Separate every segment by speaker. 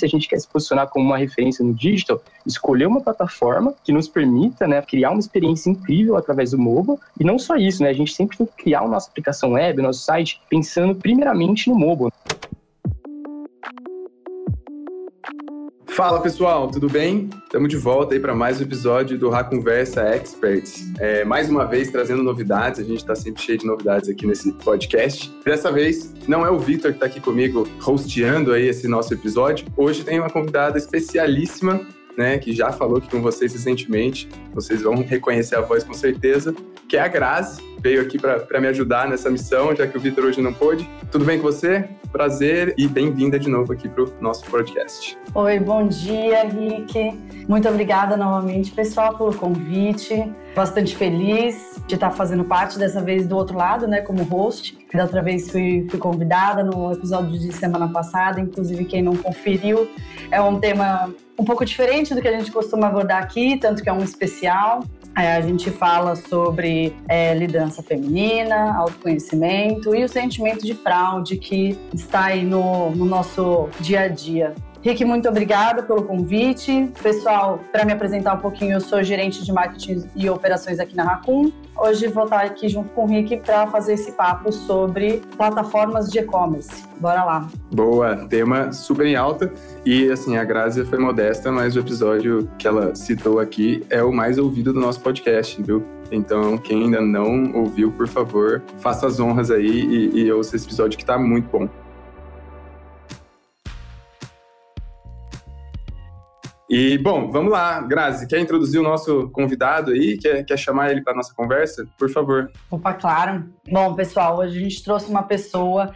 Speaker 1: Se a gente quer se posicionar como uma referência no digital, escolher uma plataforma que nos permita né, criar uma experiência incrível através do mobile. E não só isso, né? A gente sempre tem que criar a nossa aplicação web, nosso site, pensando primeiramente no mobile.
Speaker 2: Fala pessoal, tudo bem? Estamos de volta aí para mais um episódio do Ra Conversa Experts. É, mais uma vez trazendo novidades, a gente está sempre cheio de novidades aqui nesse podcast. Dessa vez não é o Vitor que está aqui comigo hosteando aí esse nosso episódio. Hoje tem uma convidada especialíssima né, que já falou aqui com vocês recentemente, vocês vão reconhecer a voz com certeza, que é a Grazi, veio aqui para me ajudar nessa missão, já que o Vitor hoje não pôde. Tudo bem com você? Prazer e bem-vinda de novo aqui para o nosso podcast.
Speaker 3: Oi, bom dia, Rick. Muito obrigada novamente, pessoal, pelo convite. Bastante feliz de estar fazendo parte dessa vez do outro lado, né, como host. Da outra vez fui, fui convidada no episódio de semana passada, inclusive quem não conferiu, é um tema um pouco diferente do que a gente costuma abordar aqui, tanto que é um especial. A gente fala sobre é, liderança feminina, autoconhecimento e o sentimento de fraude que está aí no, no nosso dia a dia. Rick, muito obrigada pelo convite. Pessoal, para me apresentar um pouquinho, eu sou gerente de marketing e operações aqui na Raccoon. Hoje vou estar aqui junto com o Rick para fazer esse papo sobre plataformas de e-commerce. Bora lá.
Speaker 2: Boa, tema super em alta. E assim, a Grazia foi modesta, mas o episódio que ela citou aqui é o mais ouvido do nosso podcast, viu? Então, quem ainda não ouviu, por favor, faça as honras aí e, e ouça esse episódio que está muito bom. E, bom, vamos lá. Grazi, quer introduzir o nosso convidado aí? Quer, quer chamar ele para nossa conversa? Por favor.
Speaker 3: Opa, claro. Bom, pessoal, hoje a gente trouxe uma pessoa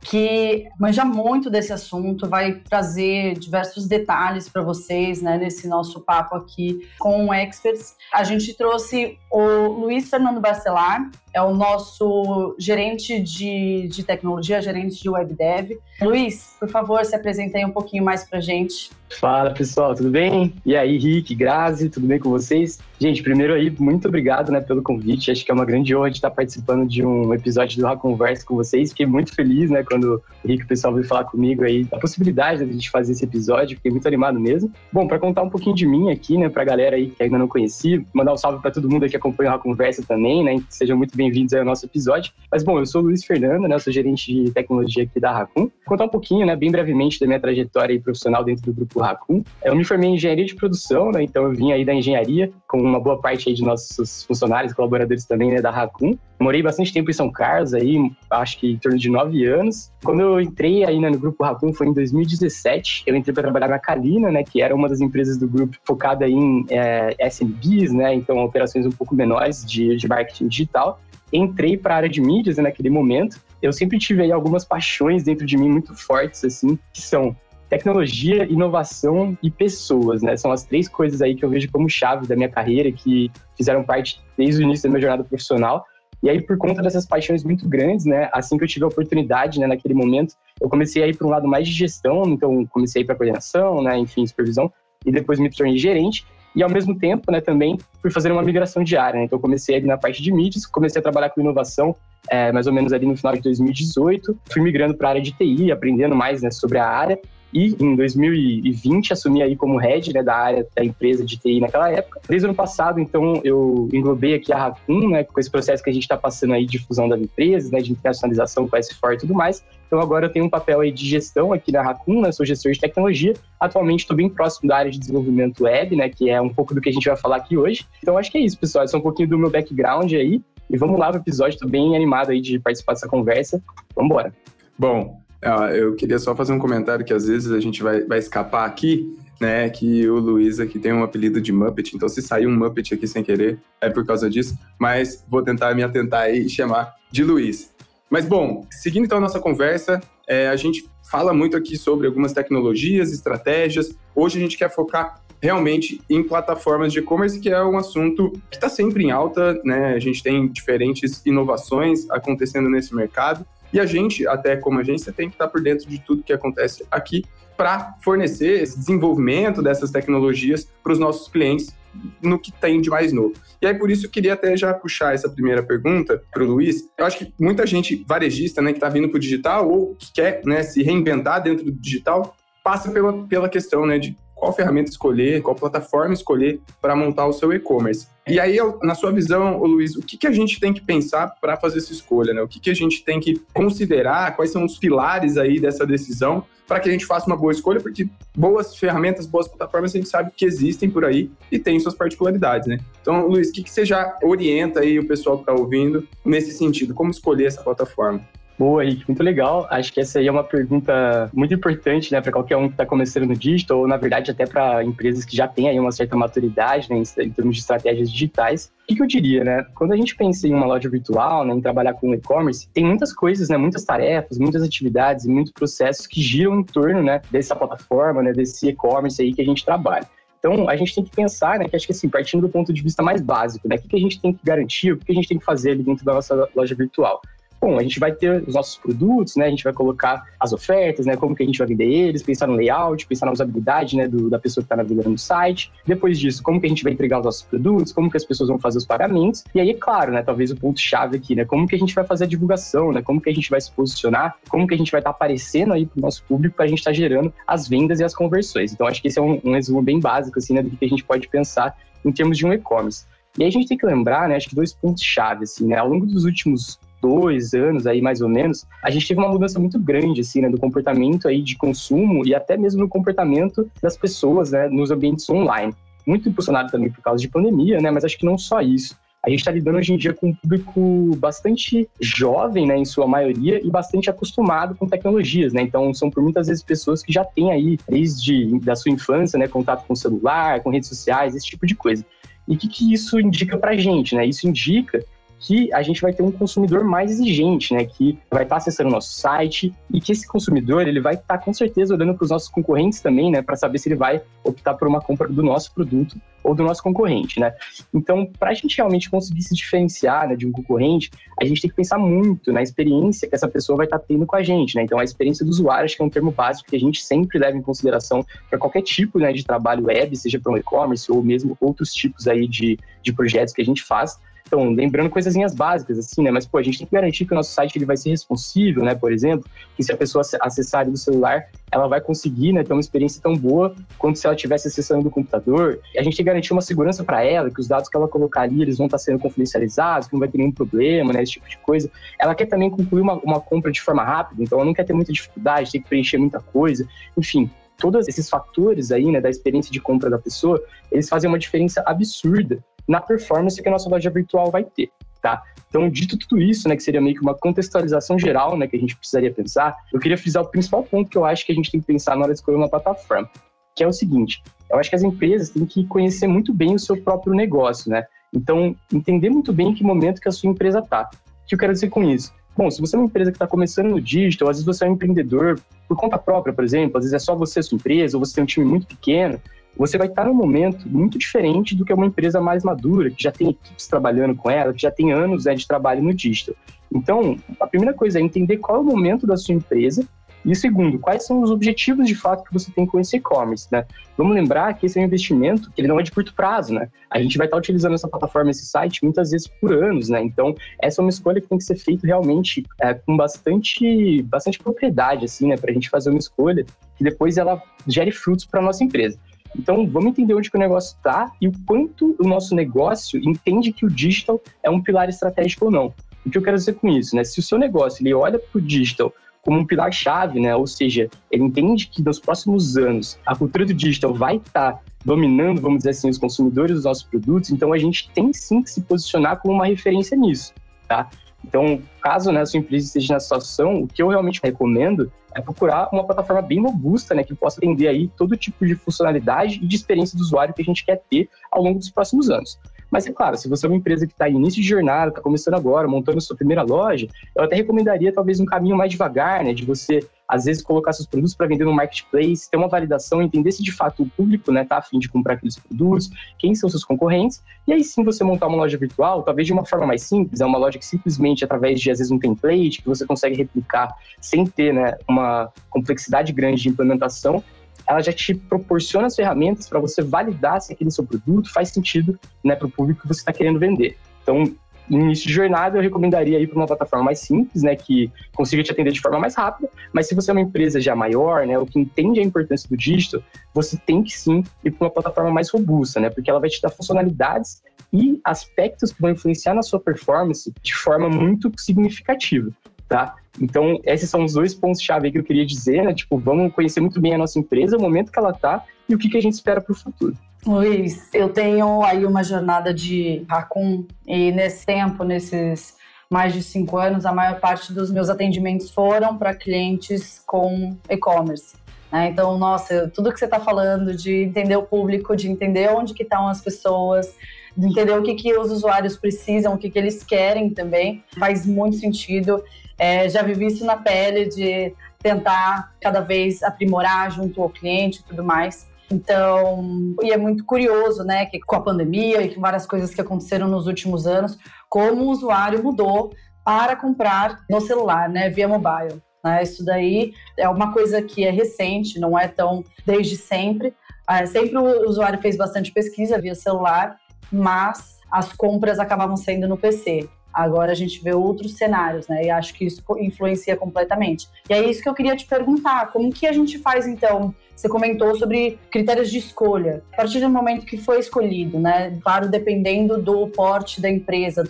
Speaker 3: que manja muito desse assunto, vai trazer diversos detalhes para vocês, né, nesse nosso papo aqui com experts. A gente trouxe o Luiz Fernando Barcelar, é o nosso gerente de, de tecnologia, gerente de web dev. Luiz, por favor, se apresente aí um pouquinho mais para gente.
Speaker 1: Fala pessoal, tudo bem? E aí, Rick, Grazi, tudo bem com vocês? Gente, primeiro aí, muito obrigado né, pelo convite. Acho que é uma grande honra estar participando de um episódio do Ra Conversa com vocês. Fiquei muito feliz, né, quando o Rick e o pessoal veio falar comigo aí da possibilidade de a gente fazer esse episódio. Fiquei muito animado mesmo. Bom, para contar um pouquinho de mim aqui, né, pra galera aí que ainda não conhecia, mandar um salve para todo mundo que acompanha o Ra Conversa também, né? Sejam muito bem-vindos ao nosso episódio. Mas bom, eu sou o Luiz Fernando, né? Eu sou gerente de tecnologia aqui da Raccoon. Vou contar um pouquinho, né, bem brevemente da minha trajetória profissional dentro do grupo Raccoon. Eu me formei em engenharia de produção, né? Então eu vim aí da engenharia com uma boa parte aí de nossos funcionários, colaboradores também, né, da Raccoon. Morei bastante tempo em São Carlos aí, acho que em torno de nove anos. Quando eu entrei aí né, no grupo Raccoon foi em 2017. Eu entrei para trabalhar na Calina, né, que era uma das empresas do grupo focada em é, SMBs, né, então operações um pouco menores de, de marketing digital entrei para a área de mídias né, naquele momento. Eu sempre tive aí algumas paixões dentro de mim muito fortes, assim, que são tecnologia, inovação e pessoas, né? São as três coisas aí que eu vejo como chave da minha carreira, que fizeram parte desde o início da minha jornada profissional. E aí, por conta dessas paixões muito grandes, né? Assim que eu tive a oportunidade, né, naquele momento, eu comecei a ir para um lado mais de gestão, então comecei para coordenação, né? Enfim, supervisão, e depois me tornei gerente. E ao mesmo tempo, né, também fui fazer uma migração diária. Né? Então, comecei ali na parte de mídias, comecei a trabalhar com inovação é, mais ou menos ali no final de 2018. Fui migrando para a área de TI, aprendendo mais né, sobre a área. E em 2020 assumi aí como head né, da área da empresa de TI naquela época. Desde o ano passado, então, eu englobei aqui a Raccoon, né, com esse processo que a gente está passando aí de fusão das empresas, né, de internacionalização com a S4 e tudo mais. Então agora eu tenho um papel aí de gestão aqui na Raccoon, né, sou gestor de tecnologia. Atualmente estou bem próximo da área de desenvolvimento web, né, que é um pouco do que a gente vai falar aqui hoje. Então acho que é isso, pessoal. Esse é um pouquinho do meu background aí. E vamos lá pro episódio, estou bem animado aí de participar dessa conversa. Vamos embora.
Speaker 2: Bom, ah, eu queria só fazer um comentário que às vezes a gente vai, vai escapar aqui, né? Que o Luiz aqui tem um apelido de Muppet, então se sair um Muppet aqui sem querer, é por causa disso. Mas vou tentar me atentar e chamar de Luiz. Mas bom, seguindo então a nossa conversa, é, a gente fala muito aqui sobre algumas tecnologias, estratégias. Hoje a gente quer focar realmente em plataformas de e-commerce, que é um assunto que está sempre em alta, né? A gente tem diferentes inovações acontecendo nesse mercado. E a gente, até como agência, tem que estar por dentro de tudo que acontece aqui para fornecer esse desenvolvimento dessas tecnologias para os nossos clientes no que tem de mais novo. E aí, por isso, eu queria até já puxar essa primeira pergunta para o Luiz. Eu acho que muita gente varejista, né, que está vindo para o digital ou que quer né, se reinventar dentro do digital, passa pela, pela questão né, de qual ferramenta escolher, qual plataforma escolher para montar o seu e-commerce. E aí, na sua visão, Luiz, o que, que a gente tem que pensar para fazer essa escolha? Né? O que, que a gente tem que considerar? Quais são os pilares aí dessa decisão para que a gente faça uma boa escolha? Porque boas ferramentas, boas plataformas, a gente sabe que existem por aí e têm suas particularidades, né? Então, Luiz, o que, que você já orienta aí o pessoal que está ouvindo nesse sentido? Como escolher essa plataforma?
Speaker 1: Boa, Rick, muito legal. Acho que essa aí é uma pergunta muito importante, né, para qualquer um que está começando no digital, ou na verdade até para empresas que já têm aí uma certa maturidade, né, em, termos de estratégias digitais. O que, que, eu diria, né? Quando a gente pensa em uma loja virtual, né, em trabalhar com e-commerce, tem muitas coisas, né, muitas tarefas, muitas atividades e muitos processos que giram em torno, né, dessa plataforma, né, desse e-commerce aí que a gente trabalha. Então, a gente tem que pensar, né, que acho que assim, partindo do ponto de vista mais básico, né, o que, que a gente tem que garantir, o que, que a gente tem que fazer ali dentro da nossa loja virtual. Bom, a gente vai ter os nossos produtos, né? A gente vai colocar as ofertas, né? Como que a gente vai vender eles, pensar no layout, pensar na usabilidade, né? Do, da pessoa que está navegando no site. Depois disso, como que a gente vai entregar os nossos produtos, como que as pessoas vão fazer os pagamentos. E aí, é claro, né? Talvez o ponto-chave aqui, né? Como que a gente vai fazer a divulgação, né? Como que a gente vai se posicionar, como que a gente vai estar tá aparecendo aí para o nosso público para a gente estar tá gerando as vendas e as conversões. Então, acho que esse é um, um resumo bem básico, assim, né? Do que a gente pode pensar em termos de um e-commerce. E aí a gente tem que lembrar, né, acho que dois pontos-chave, assim, né, ao longo dos últimos dois anos aí, mais ou menos, a gente teve uma mudança muito grande, assim, né, do comportamento aí de consumo e até mesmo no comportamento das pessoas, né, nos ambientes online. Muito impulsionado também por causa de pandemia, né, mas acho que não só isso. A gente está lidando hoje em dia com um público bastante jovem, né, em sua maioria, e bastante acostumado com tecnologias, né? Então, são por muitas vezes pessoas que já têm aí, desde da sua infância, né, contato com celular, com redes sociais, esse tipo de coisa. E o que, que isso indica para a gente, né? Isso indica que a gente vai ter um consumidor mais exigente, né? Que vai estar acessando o nosso site e que esse consumidor ele vai estar com certeza olhando para os nossos concorrentes também, né? Para saber se ele vai optar por uma compra do nosso produto ou do nosso concorrente, né? Então, para a gente realmente conseguir se diferenciar né, de um concorrente, a gente tem que pensar muito na experiência que essa pessoa vai estar tendo com a gente, né? Então, a experiência do usuário acho que é um termo básico que a gente sempre leva em consideração para qualquer tipo né, de trabalho web, seja para um e-commerce ou mesmo outros tipos aí de, de projetos que a gente faz. Então, lembrando coisinhas básicas, assim, né? Mas, pô, a gente tem que garantir que o nosso site ele vai ser responsível, né? Por exemplo, que se a pessoa acessar do celular, ela vai conseguir né, ter uma experiência tão boa quanto se ela estivesse acessando do computador. A gente tem que garantir uma segurança para ela, que os dados que ela colocar ali, eles vão estar sendo confidencializados, que não vai ter nenhum problema, né? Esse tipo de coisa. Ela quer também concluir uma, uma compra de forma rápida, então ela não quer ter muita dificuldade, tem que preencher muita coisa. Enfim, todos esses fatores aí, né, da experiência de compra da pessoa, eles fazem uma diferença absurda na performance que a nossa loja virtual vai ter. Tá? Então, dito tudo isso, né, que seria meio que uma contextualização geral, né, que a gente precisaria pensar, eu queria frisar o principal ponto que eu acho que a gente tem que pensar na hora de escolher uma plataforma, que é o seguinte: eu acho que as empresas têm que conhecer muito bem o seu próprio negócio, né? Então, entender muito bem em que momento que a sua empresa está. O que eu quero dizer com isso? Bom, se você é uma empresa que está começando no digital, às vezes você é um empreendedor por conta própria, por exemplo, às vezes é só você a sua empresa, ou você tem um time muito pequeno, você vai estar num momento muito diferente do que uma empresa mais madura, que já tem equipes trabalhando com ela, que já tem anos né, de trabalho no digital. Então, a primeira coisa é entender qual é o momento da sua empresa e segundo, quais são os objetivos de fato que você tem com esse e-commerce, né? Vamos lembrar que esse é um investimento que ele não é de curto prazo, né? A gente vai estar utilizando essa plataforma, esse site, muitas vezes por anos, né? Então, essa é uma escolha que tem que ser feita realmente é, com bastante, bastante propriedade, assim, né? Para a gente fazer uma escolha que depois ela gere frutos para nossa empresa. Então, vamos entender onde que o negócio está e o quanto o nosso negócio entende que o digital é um pilar estratégico ou não. O que eu quero dizer com isso, né? Se o seu negócio ele olha para o digital como um pilar-chave, né? Ou seja, ele entende que nos próximos anos a cultura do digital vai estar tá dominando, vamos dizer assim, os consumidores dos nossos produtos, então a gente tem sim que se posicionar como uma referência nisso, tá? Então, caso né, a sua empresa esteja nessa situação, o que eu realmente recomendo é procurar uma plataforma bem robusta, né, que possa atender aí todo tipo de funcionalidade e de experiência do usuário que a gente quer ter ao longo dos próximos anos. Mas é claro, se você é uma empresa que está em início de jornada, está começando agora, montando sua primeira loja, eu até recomendaria talvez um caminho mais devagar, né? De você, às vezes, colocar seus produtos para vender no marketplace, ter uma validação, entender se de fato o público né, tá afim de comprar aqueles produtos, quem são seus concorrentes, e aí sim você montar uma loja virtual, talvez de uma forma mais simples, é uma loja que simplesmente através de, às vezes, um template que você consegue replicar sem ter né, uma complexidade grande de implementação, ela já te proporciona as ferramentas para você validar se aquele seu produto faz sentido né, para o público que você está querendo vender. Então, início de jornada, eu recomendaria ir para uma plataforma mais simples, né, que consiga te atender de forma mais rápida. Mas se você é uma empresa já maior, né, ou que entende a importância do dígito, você tem que sim ir para uma plataforma mais robusta, né, porque ela vai te dar funcionalidades e aspectos que vão influenciar na sua performance de forma muito significativa, tá? Então, esses são os dois pontos-chave que eu queria dizer, né? Tipo, vamos conhecer muito bem a nossa empresa, o momento que ela está e o que, que a gente espera para o futuro.
Speaker 3: Luiz, eu tenho aí uma jornada de Raccoon e nesse tempo, nesses mais de cinco anos, a maior parte dos meus atendimentos foram para clientes com e-commerce. Né? Então, nossa, tudo que você está falando de entender o público, de entender onde que estão as pessoas, de entender o que, que os usuários precisam, o que, que eles querem também, faz muito sentido. É, já vivi isso na pele de tentar cada vez aprimorar junto ao cliente e tudo mais. Então, e é muito curioso, né, que com a pandemia e com várias coisas que aconteceram nos últimos anos, como o usuário mudou para comprar no celular, né, via mobile. Né? Isso daí é uma coisa que é recente, não é tão desde sempre. É, sempre o usuário fez bastante pesquisa via celular, mas as compras acabavam saindo no PC. Agora a gente vê outros cenários, né? E acho que isso influencia completamente. E é isso que eu queria te perguntar: como que a gente faz então? Você comentou sobre critérios de escolha. A partir do momento que foi escolhido, né? Claro, dependendo do porte da empresa,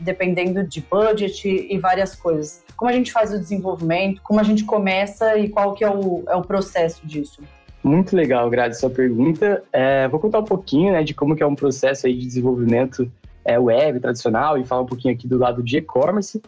Speaker 3: dependendo de budget e várias coisas. Como a gente faz o desenvolvimento? Como a gente começa e qual que é o, é o processo disso?
Speaker 1: Muito legal, Grazi, sua pergunta. É, vou contar um pouquinho né, de como que é um processo aí de desenvolvimento é, web tradicional e falar um pouquinho aqui do lado de e-commerce.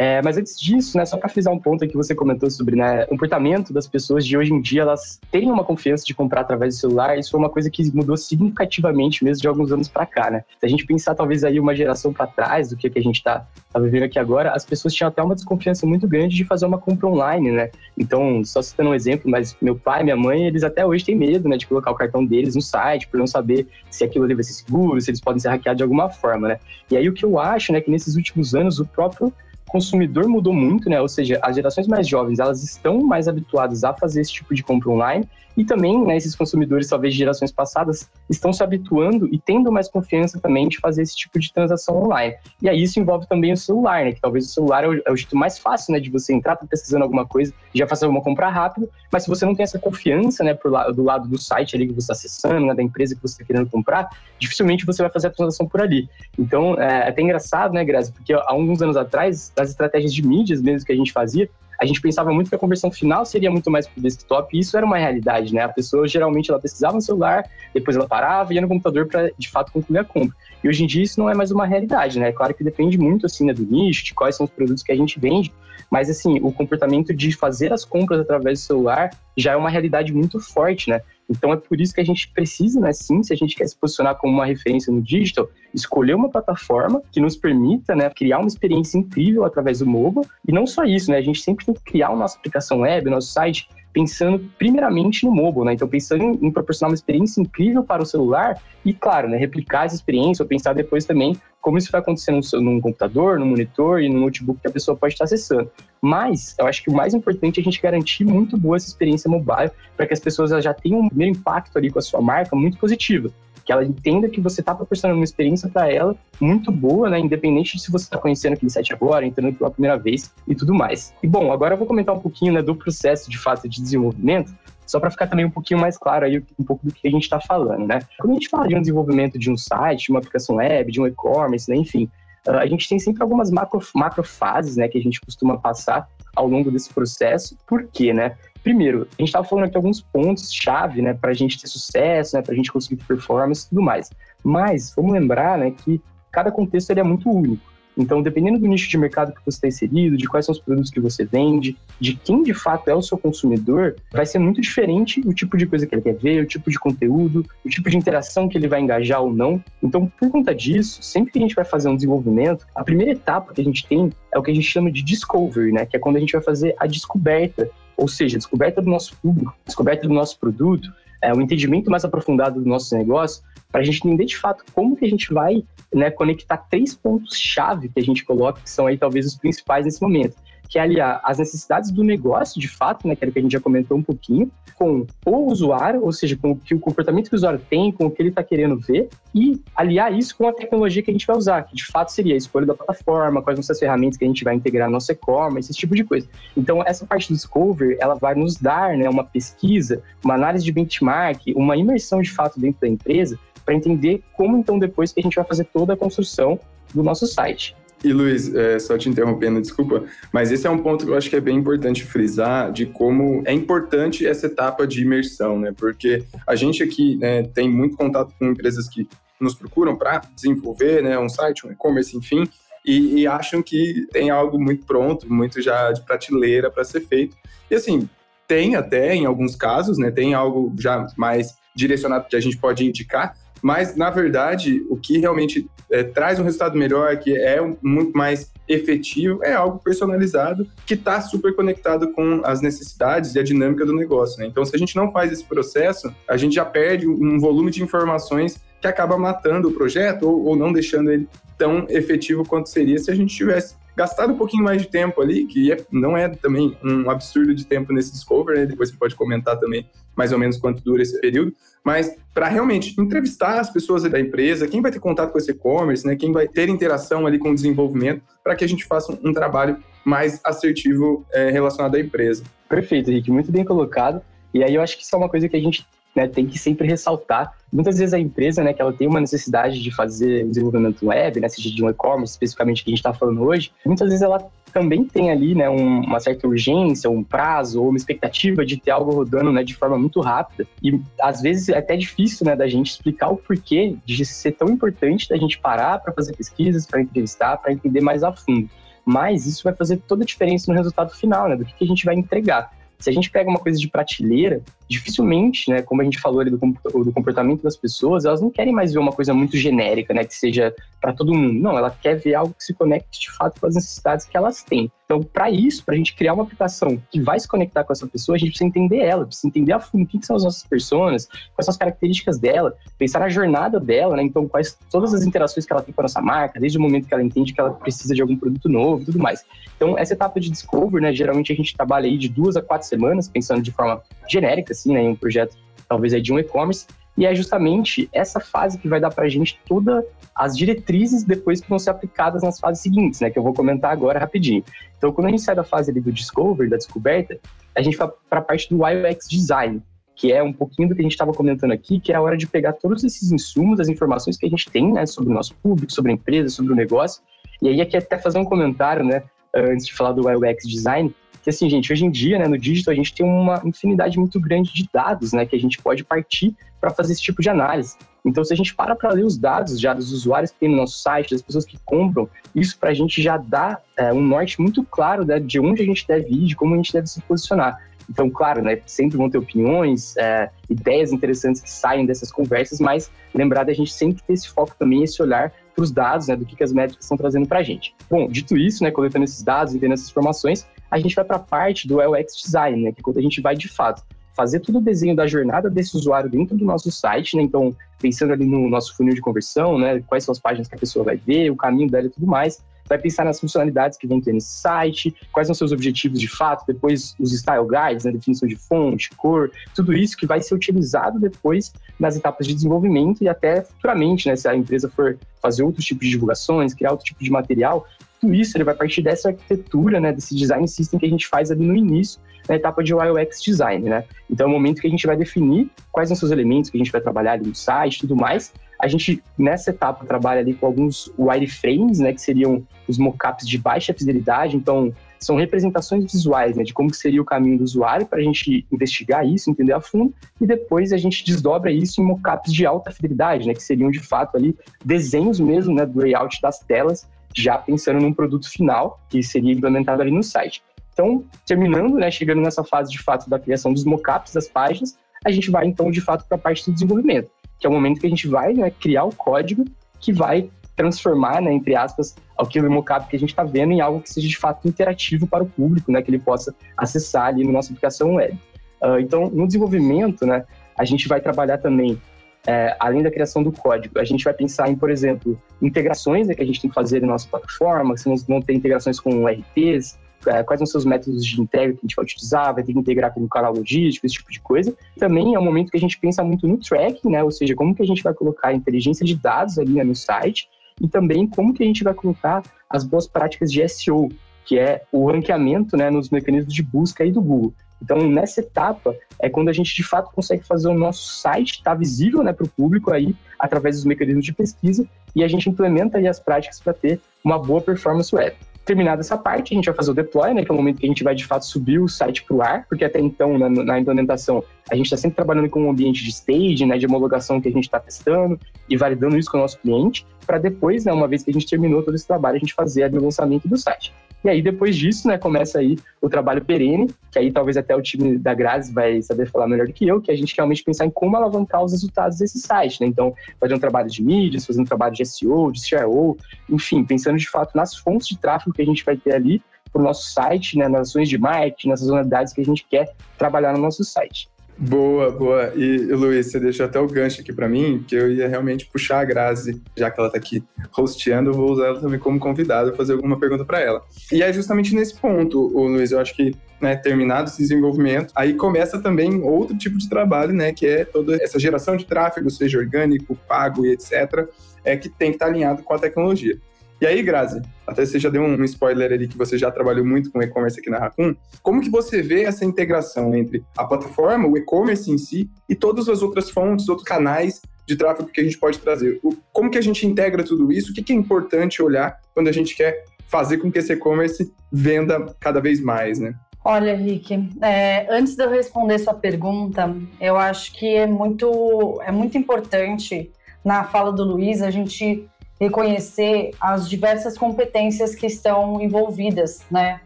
Speaker 1: É, mas antes disso, né, só para frisar um ponto que você comentou sobre né, o comportamento das pessoas de hoje em dia, elas terem uma confiança de comprar através do celular, isso foi uma coisa que mudou significativamente mesmo de alguns anos para cá, né? Se a gente pensar talvez aí uma geração para trás do que, que a gente está tá vivendo aqui agora, as pessoas tinham até uma desconfiança muito grande de fazer uma compra online, né? Então, só citando um exemplo, mas meu pai, minha mãe, eles até hoje têm medo, né, de colocar o cartão deles no site, por não saber se aquilo ali vai ser seguro, se eles podem ser hackeados de alguma forma, né? E aí o que eu acho, né, que nesses últimos anos o próprio consumidor mudou muito, né? Ou seja, as gerações mais jovens, elas estão mais habituadas a fazer esse tipo de compra online e também, né, esses consumidores, talvez de gerações passadas, estão se habituando e tendo mais confiança também de fazer esse tipo de transação online. E aí isso envolve também o celular, né? Que talvez o celular é o, é o jeito mais fácil, né, de você entrar, tá pesquisando alguma coisa, já fazer uma compra rápido, mas se você não tem essa confiança, né, do lado do site ali que você está acessando, né, da empresa que você está querendo comprar, dificilmente você vai fazer a transação por ali. Então, é, é até engraçado, né, Grazi, porque há alguns anos atrás, as estratégias de mídias mesmo que a gente fazia, a gente pensava muito que a conversão final seria muito mais para o desktop, e isso era uma realidade, né? A pessoa geralmente ela pesquisava no celular, depois ela parava e ia no computador para de fato concluir a compra. E hoje em dia isso não é mais uma realidade, né? Claro que depende muito assim né, do nicho, de quais são os produtos que a gente vende, mas assim, o comportamento de fazer as compras através do celular já é uma realidade muito forte, né? Então é por isso que a gente precisa, né, sim, se a gente quer se posicionar como uma referência no digital, escolher uma plataforma que nos permita, né, criar uma experiência incrível através do mobile. E não só isso, né, a gente sempre tem que criar a nossa aplicação web, nosso site, pensando primeiramente no mobile, né? Então pensando em, em, proporcionar uma experiência incrível para o celular e, claro, né, replicar essa experiência ou pensar depois também como isso vai acontecer seu, num computador, no monitor e no notebook que a pessoa pode estar acessando. Mas eu acho que o mais importante é a gente garantir muito boa essa experiência mobile para que as pessoas já tenham um primeiro impacto ali com a sua marca muito positivo que ela entenda que você está proporcionando uma experiência para ela muito boa, né? Independente de se você está conhecendo aquele site agora, entrando pela primeira vez e tudo mais. E bom, agora eu vou comentar um pouquinho né, do processo de fato de desenvolvimento, só para ficar também um pouquinho mais claro aí um pouco do que a gente está falando, né? Quando a gente fala de um desenvolvimento de um site, de uma aplicação web, de um e-commerce, né? enfim, ah, a gente tem sempre algumas macro, macro fases, né, que a gente costuma passar ao longo desse processo. Por quê, né? Primeiro, a gente estava falando aqui alguns pontos-chave, né, para a gente ter sucesso, né, para a gente conseguir performance e tudo mais. Mas, vamos lembrar, né, que cada contexto ele é muito único. Então, dependendo do nicho de mercado que você está inserido, de quais são os produtos que você vende, de quem de fato é o seu consumidor, vai ser muito diferente o tipo de coisa que ele quer ver, o tipo de conteúdo, o tipo de interação que ele vai engajar ou não. Então, por conta disso, sempre que a gente vai fazer um desenvolvimento, a primeira etapa que a gente tem é o que a gente chama de discovery, né? Que é quando a gente vai fazer a descoberta ou seja, a descoberta do nosso público, descoberta do nosso produto, é, entendimento mais aprofundado do nosso negócio, para a gente entender de fato como que a gente vai né, conectar três pontos-chave que a gente coloca, que são aí talvez os principais nesse momento, que é aliar as necessidades do negócio, de fato, né, que era o que a gente já comentou um pouquinho, com o usuário, ou seja, com o, que, o comportamento que o usuário tem, com o que ele está querendo ver, e aliar isso com a tecnologia que a gente vai usar, que de fato seria a escolha da plataforma, quais vão ser as ferramentas que a gente vai integrar no nosso e-commerce, esse tipo de coisa. Então, essa parte do Discover, ela vai nos dar né, uma pesquisa, uma análise de benchmark, uma imersão de fato dentro da empresa, para entender como então depois que a gente vai fazer toda a construção do nosso site.
Speaker 2: E Luiz, é, só te interrompendo, desculpa, mas esse é um ponto que eu acho que é bem importante frisar de como é importante essa etapa de imersão, né? Porque a gente aqui né, tem muito contato com empresas que nos procuram para desenvolver né, um site, um e-commerce, enfim, e, e, acham que tem algo muito pronto, muito já de prateleira para ser feito. E assim, tem até em alguns casos, né? Tem algo já mais direcionado que a gente pode indicar, mas na verdade o que realmente é, traz um resultado melhor, que é muito mais efetivo, é algo personalizado que está super conectado com as necessidades e a dinâmica do negócio. Né? Então, se a gente não faz esse processo, a gente já perde um volume de informações que acaba matando o projeto ou, ou não deixando ele tão efetivo quanto seria se a gente tivesse gastado um pouquinho mais de tempo ali, que é, não é também um absurdo de tempo nesse Discover, né? Depois você pode comentar também mais ou menos quanto dura esse período, mas para realmente entrevistar as pessoas da empresa, quem vai ter contato com esse e-commerce, né? Quem vai ter interação ali com o desenvolvimento, para que a gente faça um, um trabalho mais assertivo é, relacionado à empresa.
Speaker 1: Perfeito, Henrique, muito bem colocado. E aí eu acho que isso é uma coisa que a gente né, tem que sempre ressaltar. Muitas vezes a empresa, né, que ela tem uma necessidade de fazer desenvolvimento web, né, seja de um e-commerce, especificamente que a gente está falando hoje, muitas vezes ela também tem ali, né, um, uma certa urgência, um prazo ou uma expectativa de ter algo rodando, né, de forma muito rápida. E às vezes é até difícil, né, da gente explicar o porquê de ser tão importante da gente parar para fazer pesquisas, para entrevistar, para entender mais a fundo. Mas isso vai fazer toda a diferença no resultado final, né, do que, que a gente vai entregar. Se a gente pega uma coisa de prateleira, dificilmente, né, como a gente falou ali do, do comportamento das pessoas, elas não querem mais ver uma coisa muito genérica, né, que seja para todo mundo. Não, ela quer ver algo que se conecte de fato com as necessidades que elas têm. Então, para isso, para a gente criar uma aplicação que vai se conectar com essa pessoa, a gente precisa entender ela, precisa entender a fundo quem são as nossas pessoas, quais são as características dela, pensar na jornada dela, né? Então, quais todas as interações que ela tem com a nossa marca, desde o momento que ela entende que ela precisa de algum produto novo e tudo mais. Então, essa etapa de discover, né? Geralmente a gente trabalha aí de duas a quatro semanas, pensando de forma genérica, assim, né? Em um projeto, talvez aí de um e-commerce. E é justamente essa fase que vai dar para a gente todas as diretrizes depois que vão ser aplicadas nas fases seguintes, né? Que eu vou comentar agora rapidinho. Então, quando a gente sai da fase ali do discover, da descoberta, a gente vai para a parte do UX design, que é um pouquinho do que a gente estava comentando aqui, que é a hora de pegar todos esses insumos, as informações que a gente tem, né, sobre o nosso público, sobre a empresa, sobre o negócio. E aí aqui até fazer um comentário, né, antes de falar do UX design, que assim, gente, hoje em dia, né, no digital, a gente tem uma infinidade muito grande de dados, né, que a gente pode partir para fazer esse tipo de análise. Então, se a gente para para ler os dados já dos usuários que tem no nosso site, das pessoas que compram, isso para a gente já dá é, um norte muito claro né, de onde a gente deve ir, de como a gente deve se posicionar. Então, claro, né, sempre vão ter opiniões, é, ideias interessantes que saem dessas conversas, mas lembrar da gente sempre ter esse foco também, esse olhar para os dados, né, do que, que as métricas estão trazendo para a gente. Bom, dito isso, né, coletando esses dados, entendendo essas informações, a gente vai para a parte do UX Design, né, que é quando a gente vai de fato fazer todo o desenho da jornada desse usuário dentro do nosso site, né? Então, pensando ali no nosso funil de conversão, né? Quais são as páginas que a pessoa vai ver, o caminho dela e tudo mais. Vai pensar nas funcionalidades que vem ter nesse site, quais são seus objetivos de fato, depois os style guides, né? definição de fonte, cor, tudo isso que vai ser utilizado depois nas etapas de desenvolvimento e até futuramente, né? Se a empresa for fazer outros tipos de divulgações, criar outro tipo de material, tudo isso ele vai partir dessa arquitetura, né, desse design system que a gente faz ali no início, na etapa de UX design, né? Então é o momento que a gente vai definir quais são os elementos que a gente vai trabalhar ali no site tudo mais. A gente, nessa etapa, trabalha ali com alguns wireframes, né, que seriam os mockups de baixa fidelidade, então são representações visuais, né, de como seria o caminho do usuário para a gente investigar isso, entender a fundo, e depois a gente desdobra isso em mockups de alta fidelidade, né, que seriam de fato ali desenhos mesmo, né, do layout das telas já pensando num produto final que seria implementado ali no site. Então, terminando, né, chegando nessa fase de fato da criação dos mockups das páginas, a gente vai então de fato para a parte do desenvolvimento, que é o momento que a gente vai né, criar o código que vai transformar, né, entre aspas, aquele mockup que a gente está vendo em algo que seja de fato interativo para o público, né, que ele possa acessar ali na nossa aplicação web. Uh, então, no desenvolvimento, né, a gente vai trabalhar também é, além da criação do código, a gente vai pensar em, por exemplo, integrações né, que a gente tem que fazer na nossa plataforma, se não tem integrações com RPs, é, quais são os seus métodos de entrega que a gente vai utilizar, vai ter que integrar com o canal logístico, esse tipo de coisa. Também é um momento que a gente pensa muito no tracking, né? Ou seja, como que a gente vai colocar a inteligência de dados ali né, no site e também como que a gente vai colocar as boas práticas de SEO, que é o ranqueamento né, nos mecanismos de busca aí do Google. Então, nessa etapa, é quando a gente de fato consegue fazer o nosso site estar tá visível né, para o público aí, através dos mecanismos de pesquisa, e a gente implementa aí as práticas para ter uma boa performance web. Terminada essa parte, a gente vai fazer o deploy, né, que é o momento que a gente vai de fato subir o site para o ar, porque até então, na, na implementação, a gente está sempre trabalhando com um ambiente de stage, né, de homologação que a gente está testando e validando isso com o nosso cliente, para depois, né, uma vez que a gente terminou todo esse trabalho, a gente fazer o lançamento do site. E aí, depois disso, né, começa aí o trabalho perene, que aí talvez até o time da Grazi vai saber falar melhor do que eu, que a gente realmente pensar em como alavancar os resultados desse site, né? Então, fazer um trabalho de mídias, fazer um trabalho de SEO, de CRO, enfim, pensando de fato nas fontes de tráfego que a gente vai ter ali para o nosso site, né, nas ações de marketing, nessas unidades que a gente quer trabalhar no nosso site.
Speaker 2: Boa, boa. E, Luiz, você deixou até o gancho aqui para mim, que eu ia realmente puxar a Grazi, já que ela está aqui hosteando, eu vou usar ela também como convidada, fazer alguma pergunta para ela. E é justamente nesse ponto, o Luiz, eu acho que né, terminado esse desenvolvimento, aí começa também outro tipo de trabalho, né, que é toda essa geração de tráfego, seja orgânico, pago e etc., é que tem que estar tá alinhado com a tecnologia. E aí, Grazi, até você já deu um spoiler ali que você já trabalhou muito com e-commerce aqui na Raccoon. Como que você vê essa integração entre a plataforma, o e-commerce em si e todas as outras fontes, outros canais de tráfego que a gente pode trazer? Como que a gente integra tudo isso? O que é importante olhar quando a gente quer fazer com que esse e-commerce venda cada vez mais, né?
Speaker 3: Olha, Rick, é, antes de eu responder sua pergunta, eu acho que é muito, é muito importante na fala do Luiz a gente reconhecer as diversas competências que estão envolvidas, né?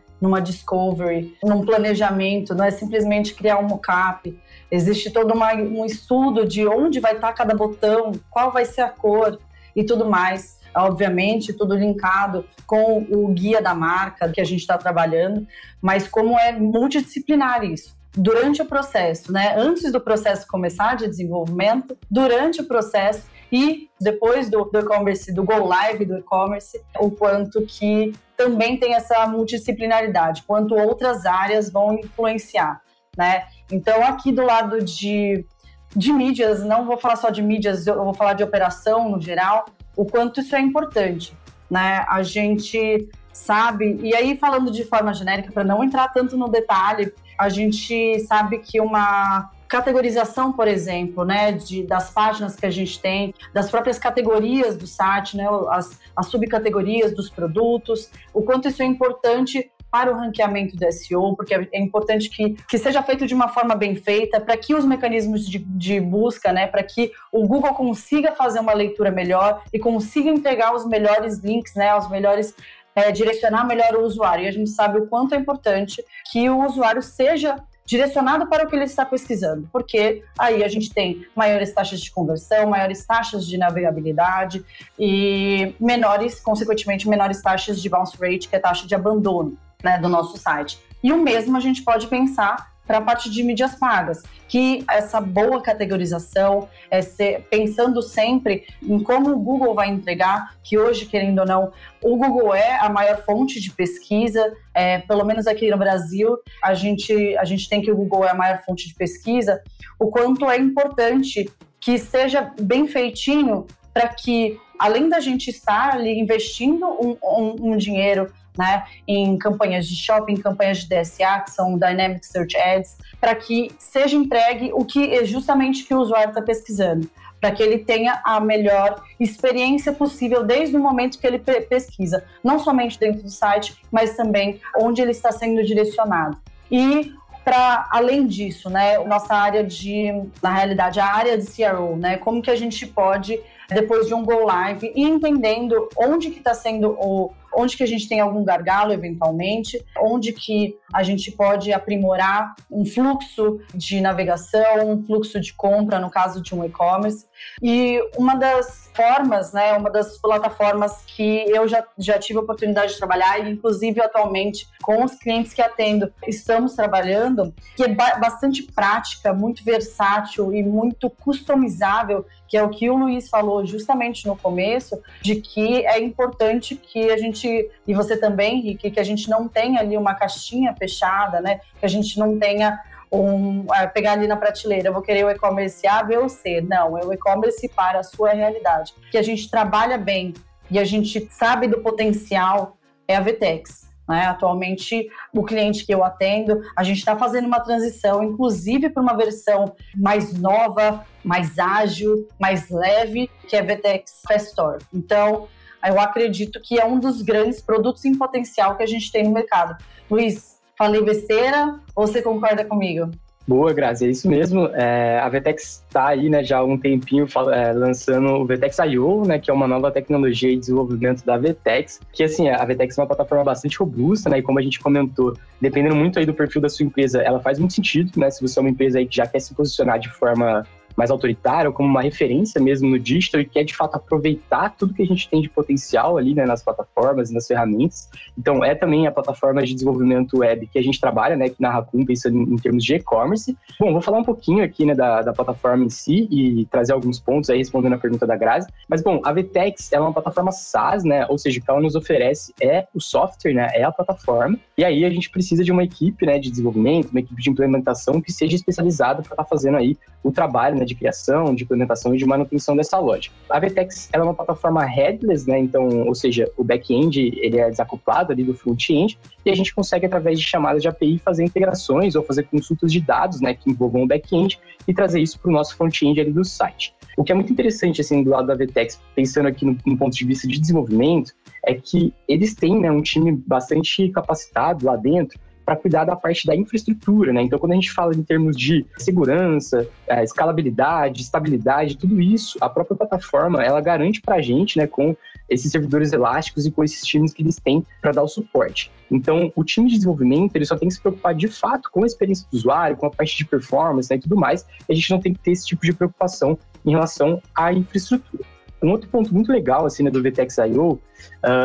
Speaker 3: Numa discovery, num planejamento, não é simplesmente criar um mockup. Existe todo uma, um estudo de onde vai estar cada botão, qual vai ser a cor e tudo mais. Obviamente, tudo linkado com o guia da marca que a gente está trabalhando, mas como é multidisciplinar isso durante o processo, né? Antes do processo começar de desenvolvimento, durante o processo e depois do, do e-commerce, do go live do e-commerce, o quanto que também tem essa multidisciplinaridade, quanto outras áreas vão influenciar, né? Então, aqui do lado de, de mídias, não vou falar só de mídias, eu vou falar de operação no geral, o quanto isso é importante, né? A gente sabe, e aí falando de forma genérica, para não entrar tanto no detalhe, a gente sabe que uma categorização, por exemplo, né, de, das páginas que a gente tem, das próprias categorias do site, né, as, as subcategorias dos produtos, o quanto isso é importante para o ranqueamento do SEO, porque é importante que, que seja feito de uma forma bem feita, para que os mecanismos de, de busca, né, para que o Google consiga fazer uma leitura melhor e consiga entregar os melhores links, né, os melhores é, direcionar melhor o usuário. E a gente sabe o quanto é importante que o usuário seja direcionado para o que ele está pesquisando, porque aí a gente tem maiores taxas de conversão, maiores taxas de navegabilidade e menores, consequentemente, menores taxas de bounce rate, que é a taxa de abandono né, do nosso site. E o mesmo a gente pode pensar para a parte de mídias pagas, que essa boa categorização, é ser, pensando sempre em como o Google vai entregar, que hoje, querendo ou não, o Google é a maior fonte de pesquisa, é, pelo menos aqui no Brasil, a gente, a gente tem que o Google é a maior fonte de pesquisa, o quanto é importante que seja bem feitinho para que, além da gente estar ali investindo um, um, um dinheiro né, em campanhas de shopping, campanhas de DSA, que são Dynamic Search Ads, para que seja entregue o que é justamente que o usuário está pesquisando, para que ele tenha a melhor experiência possível desde o momento que ele pesquisa, não somente dentro do site, mas também onde ele está sendo direcionado. E para além disso, né, nossa área de, na realidade, a área de CRO, né, como que a gente pode depois de um go live e entendendo onde que está sendo o onde que a gente tem algum gargalo eventualmente, onde que a gente pode aprimorar um fluxo de navegação, um fluxo de compra, no caso de um e-commerce. E uma das formas, né, uma das plataformas que eu já, já tive a oportunidade de trabalhar, e inclusive atualmente com os clientes que atendo, estamos trabalhando, que é ba bastante prática, muito versátil e muito customizável, que é o que o Luiz falou justamente no começo, de que é importante que a gente e você também, Rick, que a gente não tenha ali uma caixinha fechada, né? Que a gente não tenha um, pegar ali na prateleira, eu vou querer o e-commerce A, B ou C. Não, é o e-commerce para a sua realidade. Que a gente trabalha bem e a gente sabe do potencial é a Vtex. Né? Atualmente, o cliente que eu atendo, a gente está fazendo uma transição, inclusive para uma versão mais nova, mais ágil, mais leve, que é a VTEX Fast Store. Então, eu acredito que é um dos grandes produtos em potencial que a gente tem no mercado. Luiz, falei besteira ou você concorda comigo?
Speaker 1: Boa, Grazi, é isso mesmo. É, a Vtex está aí né, já há um tempinho é, lançando o Vtex I.O., né, que é uma nova tecnologia de desenvolvimento da Vtex, que assim, a Vtex é uma plataforma bastante robusta, né, e como a gente comentou, dependendo muito aí do perfil da sua empresa, ela faz muito sentido, né, se você é uma empresa aí que já quer se posicionar de forma mais autoritário, como uma referência mesmo no digital e quer de fato aproveitar tudo que a gente tem de potencial ali né, nas plataformas e nas ferramentas. Então, é também a plataforma de desenvolvimento web que a gente trabalha, né, aqui na Raccoon, pensando em, em termos de e-commerce. Bom, vou falar um pouquinho aqui né, da, da plataforma em si e trazer alguns pontos aí respondendo a pergunta da Grazi. Mas, bom, a VTEX é uma plataforma SaaS, né, ou seja, o que ela nos oferece é o software, né, é a plataforma, e aí a gente precisa de uma equipe né, de desenvolvimento, uma equipe de implementação que seja especializada para estar tá fazendo aí o trabalho né, de criação, de implementação e de manutenção dessa loja. A Vtex é uma plataforma headless, né? Então, ou seja, o back-end ele é desacoplado ali do front-end e a gente consegue através de chamadas de API fazer integrações ou fazer consultas de dados, né, que envolvam o back-end e trazer isso para o nosso front-end ali do site. O que é muito interessante assim do lado da Vtex, pensando aqui no, no ponto de vista de desenvolvimento, é que eles têm né, um time bastante capacitado lá dentro para cuidar da parte da infraestrutura, né? Então, quando a gente fala em termos de segurança, é, escalabilidade, estabilidade, tudo isso, a própria plataforma ela garante para a gente, né, com esses servidores elásticos e com esses times que eles têm para dar o suporte. Então, o time de desenvolvimento ele só tem que se preocupar de fato com a experiência do usuário, com a parte de performance né, e tudo mais. E a gente não tem que ter esse tipo de preocupação em relação à infraestrutura. Um outro ponto muito legal assim, né, do VTX IO uh,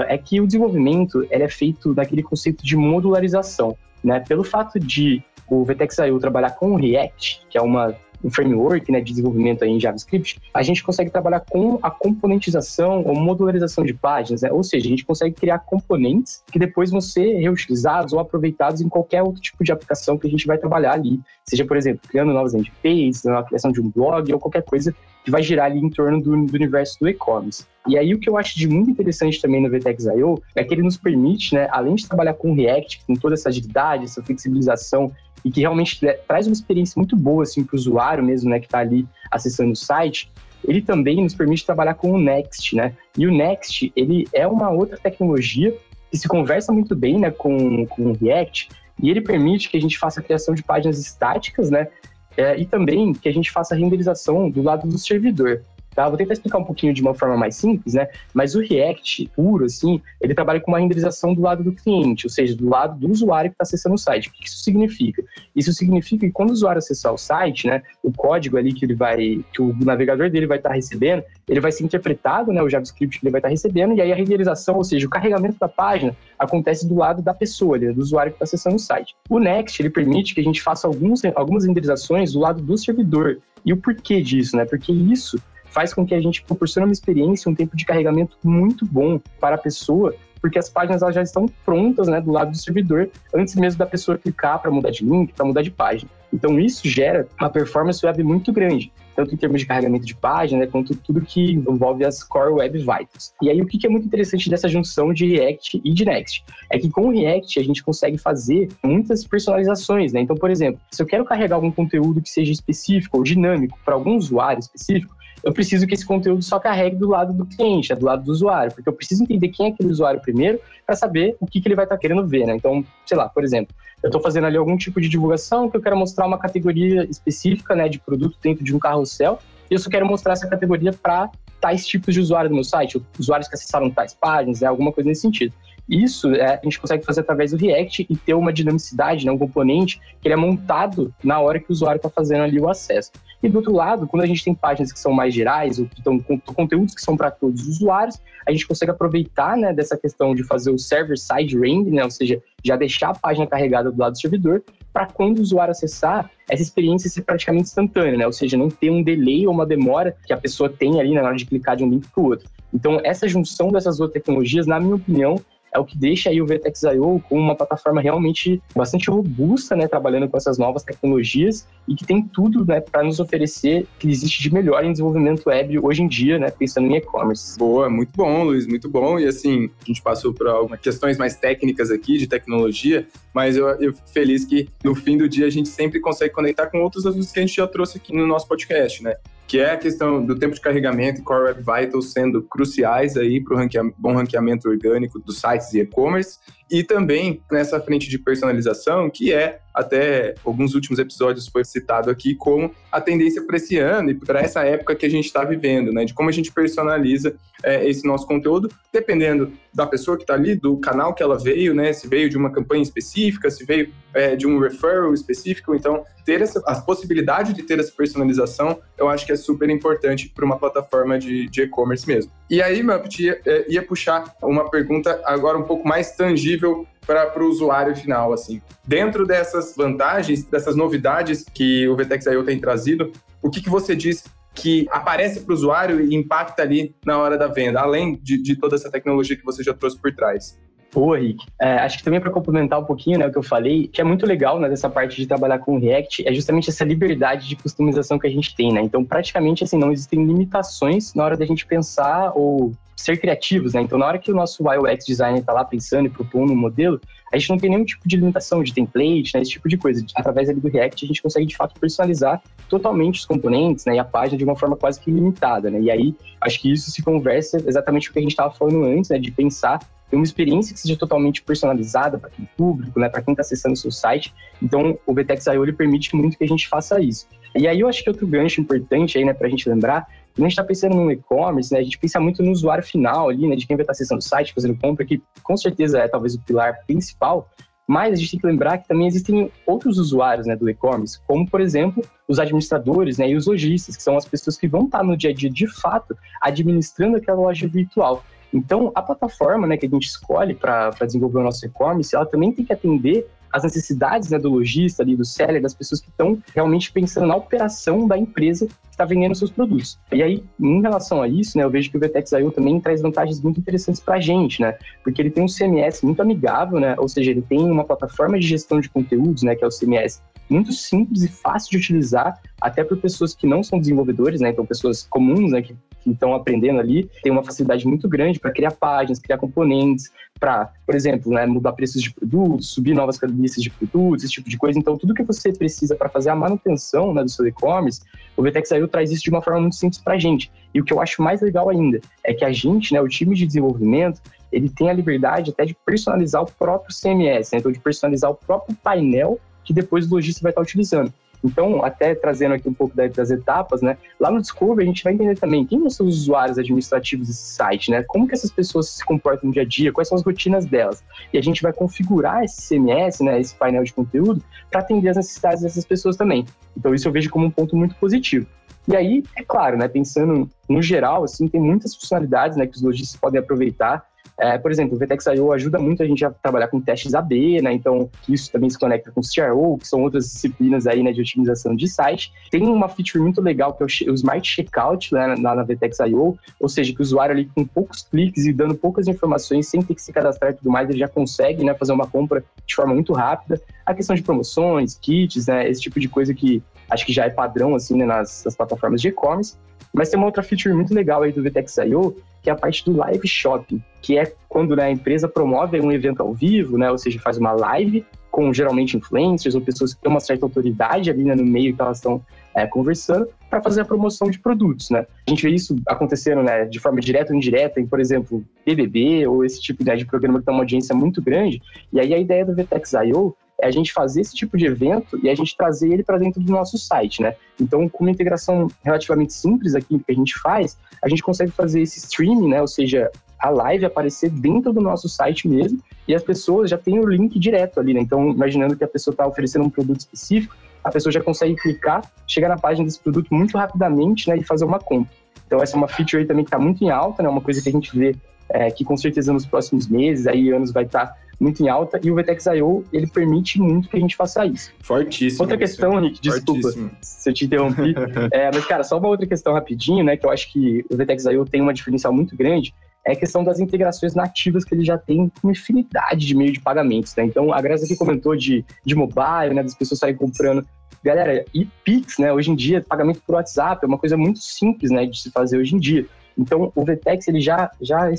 Speaker 1: é que o desenvolvimento ele é feito naquele conceito de modularização. Né? Pelo fato de o VTEX.io trabalhar com o React, que é uma um framework né, de desenvolvimento em JavaScript, a gente consegue trabalhar com a componentização ou modularização de páginas, né? ou seja, a gente consegue criar componentes que depois vão ser reutilizados ou aproveitados em qualquer outro tipo de aplicação que a gente vai trabalhar ali, seja, por exemplo, criando novas landing pages, a criação de um blog ou qualquer coisa que vai girar ali em torno do, do universo do e-commerce. E aí o que eu acho de muito interessante também no VTEX.io é que ele nos permite, né, além de trabalhar com React, com toda essa agilidade, essa flexibilização e que realmente traz uma experiência muito boa assim para o usuário mesmo, né, que está ali acessando o site, ele também nos permite trabalhar com o Next, né? E o Next, ele é uma outra tecnologia que se conversa muito bem, né, com, com o React, e ele permite que a gente faça a criação de páginas estáticas, né, é, e também que a gente faça a renderização do lado do servidor. Tá? Vou tentar explicar um pouquinho de uma forma mais simples, né? Mas o React puro, assim, ele trabalha com uma renderização do lado do cliente, ou seja, do lado do usuário que está acessando o site. O que isso significa? Isso significa que quando o usuário acessar o site, né, o código ali que ele vai, que o navegador dele vai estar tá recebendo, ele vai ser interpretado, né, o JavaScript que ele vai estar tá recebendo, e aí a renderização, ou seja, o carregamento da página acontece do lado da pessoa, do usuário que está acessando o site. O Next, ele permite que a gente faça alguns, algumas renderizações do lado do servidor. E o porquê disso, né? Porque isso faz com que a gente proporcione uma experiência, um tempo de carregamento muito bom para a pessoa, porque as páginas elas já estão prontas né, do lado do servidor, antes mesmo da pessoa clicar para mudar de link, para mudar de página. Então isso gera uma performance web muito grande, tanto em termos de carregamento de página, né, quanto tudo que envolve as Core Web Vitals. E aí o que é muito interessante dessa junção de React e de Next? É que com o React a gente consegue fazer muitas personalizações, né? Então, por exemplo, se eu quero carregar algum conteúdo que seja específico ou dinâmico para algum usuário específico, eu preciso que esse conteúdo só carregue do lado do cliente, né, do lado do usuário, porque eu preciso entender quem é aquele usuário primeiro para saber o que, que ele vai estar tá querendo ver, né? Então, sei lá, por exemplo, eu estou fazendo ali algum tipo de divulgação que eu quero mostrar uma categoria específica, né, de produto dentro de um carrossel, e eu só quero mostrar essa categoria para tais tipos de usuário do meu site, usuários que acessaram tais páginas, né, alguma coisa nesse sentido. Isso é, a gente consegue fazer através do React e ter uma dinamicidade, né, um componente que ele é montado na hora que o usuário está fazendo ali o acesso. E do outro lado, quando a gente tem páginas que são mais gerais, ou que estão com conteúdos que são para todos os usuários, a gente consegue aproveitar né, dessa questão de fazer o server-side rendering, né, ou seja, já deixar a página carregada do lado do servidor, para quando o usuário acessar, essa experiência ser praticamente instantânea, né? ou seja, não ter um delay ou uma demora que a pessoa tem ali na hora de clicar de um link para o outro. Então, essa junção dessas duas tecnologias, na minha opinião, é o que deixa aí o Vertex.io com uma plataforma realmente bastante robusta, né, trabalhando com essas novas tecnologias e que tem tudo, né, para nos oferecer que existe de melhor em desenvolvimento web hoje em dia, né, pensando em e-commerce.
Speaker 2: Boa, muito bom, Luiz, muito bom. E assim, a gente passou por algumas questões mais técnicas aqui de tecnologia, mas eu, eu fico feliz que no fim do dia a gente sempre consegue conectar com outros assuntos que a gente já trouxe aqui no nosso podcast, né? Que é a questão do tempo de carregamento e Core Web Vitals sendo cruciais aí para o bom ranqueamento orgânico dos sites e e-commerce, e também nessa frente de personalização, que é, até alguns últimos episódios foi citado aqui como a tendência para esse ano e para essa época que a gente está vivendo, né? De como a gente personaliza é, esse nosso conteúdo, dependendo da pessoa que está ali, do canal que ela veio, né? Se veio de uma campanha específica, se veio é, de um referral específico. Então, ter essa, a possibilidade de ter essa personalização, eu acho que é super importante para uma plataforma de e-commerce mesmo. E aí, Muppet, ia, é, ia puxar uma pergunta agora um pouco mais tangível para o usuário final, assim. Dentro dessas vantagens, dessas novidades que o VTEX.io tem trazido, o que, que você diz que aparece para o usuário e impacta ali na hora da venda, além de, de toda essa tecnologia que você já trouxe por trás?
Speaker 1: Boa, Rick. É, acho que também para complementar um pouquinho né, o que eu falei, que é muito legal né, dessa parte de trabalhar com React, é justamente essa liberdade de customização que a gente tem. Né? Então, praticamente, assim, não existem limitações na hora da gente pensar ou ser criativos. Né? Então, na hora que o nosso UX designer está lá pensando e propondo um modelo, a gente não tem nenhum tipo de limitação de template, né, esse tipo de coisa. Através ali do React, a gente consegue, de fato, personalizar totalmente os componentes né, e a página de uma forma quase que ilimitada. Né? E aí, acho que isso se conversa exatamente com o que a gente estava falando antes, né, de pensar ter uma experiência que seja totalmente personalizada para aquele público, né, para quem está acessando o seu site. Então, o VTEX.io ele permite muito que a gente faça isso. E aí eu acho que outro gancho importante aí, né, para a gente lembrar, quando a gente está pensando no e-commerce, né, a gente pensa muito no usuário final ali, né, de quem vai estar tá acessando o site, fazendo compra, que com certeza é talvez o pilar principal, mas a gente tem que lembrar que também existem outros usuários né, do e-commerce, como, por exemplo, os administradores né, e os lojistas, que são as pessoas que vão estar tá no dia a dia, de fato, administrando aquela loja virtual. Então, a plataforma né, que a gente escolhe para desenvolver o nosso e-commerce, ela também tem que atender as necessidades né, do lojista, ali, do seller, das pessoas que estão realmente pensando na operação da empresa que está vendendo seus produtos. E aí, em relação a isso, né, eu vejo que o VTEX.io também traz vantagens muito interessantes para a gente, né? Porque ele tem um CMS muito amigável, né? Ou seja, ele tem uma plataforma de gestão de conteúdos, né, que é o CMS, muito simples e fácil de utilizar, até por pessoas que não são desenvolvedores, né? Então, pessoas comuns, né, que que estão aprendendo ali tem uma facilidade muito grande para criar páginas, criar componentes, para, por exemplo, né, mudar preços de produtos, subir novas listas de produtos, esse tipo de coisa. Então, tudo que você precisa para fazer a manutenção né, do seu e-commerce, o VTEX.io traz isso de uma forma muito simples para a gente. E o que eu acho mais legal ainda é que a gente, né, o time de desenvolvimento, ele tem a liberdade até de personalizar o próprio CMS, né? então de personalizar o próprio painel que depois o lojista vai estar utilizando. Então, até trazendo aqui um pouco das etapas, né? Lá no Discovery a gente vai entender também quem são os usuários administrativos desse site, né? Como que essas pessoas se comportam no dia a dia, quais são as rotinas delas. E a gente vai configurar esse CMS, né, esse painel de conteúdo, para atender as necessidades dessas pessoas também. Então, isso eu vejo como um ponto muito positivo. E aí, é claro, né, pensando no geral, assim, tem muitas funcionalidades, né, que os lojistas podem aproveitar é, por exemplo, o VTEX.io ajuda muito a gente a trabalhar com testes AB, né? Então, isso também se conecta com o CRO, que são outras disciplinas aí, né, de otimização de site. Tem uma feature muito legal que é o, Smart Checkout né, na, na VTEX.io, ou seja, que o usuário ali com poucos cliques e dando poucas informações, sem ter que se cadastrar e tudo mais, ele já consegue, né, fazer uma compra de forma muito rápida. A questão de promoções, kits, né, esse tipo de coisa que acho que já é padrão, assim, né, nas, nas plataformas de e-commerce. Mas tem uma outra feature muito legal aí do VTEX.io, que é a parte do live shopping, que é quando né, a empresa promove um evento ao vivo, né, ou seja, faz uma live com geralmente influencers ou pessoas que têm uma certa autoridade ali né, no meio que elas estão é, conversando para fazer a promoção de produtos, né? A gente vê isso acontecendo, né, de forma direta ou indireta, em, por exemplo, BBB ou esse tipo né, de programa que tem uma audiência muito grande. E aí a ideia do VTEX.io é a gente fazer esse tipo de evento e a gente trazer ele para dentro do nosso site, né? Então, com uma integração relativamente simples aqui que a gente faz, a gente consegue fazer esse streaming, né? Ou seja, a live aparecer dentro do nosso site mesmo e as pessoas já têm o link direto ali, né? Então, imaginando que a pessoa está oferecendo um produto específico, a pessoa já consegue clicar, chegar na página desse produto muito rapidamente, né? E fazer uma compra. Então, essa é uma feature aí também que está muito em alta, né? Uma coisa que a gente vê é, que com certeza nos próximos meses, aí anos, vai estar tá muito em alta, e o VTEX.io, ele permite muito que a gente faça isso.
Speaker 2: Fortíssimo.
Speaker 1: Outra questão, Nick, desculpa se eu te interrompi, é, mas, cara, só uma outra questão rapidinho, né, que eu acho que o VTEX.io tem uma diferencial muito grande, é a questão das integrações nativas que ele já tem com infinidade de meio de pagamentos, né? Então, a Graça aqui comentou de, de mobile, né? Das pessoas saírem comprando. Galera, e Pix, né? Hoje em dia, pagamento por WhatsApp é uma coisa muito simples, né? De se fazer hoje em dia. Então, o VTEX ele já, já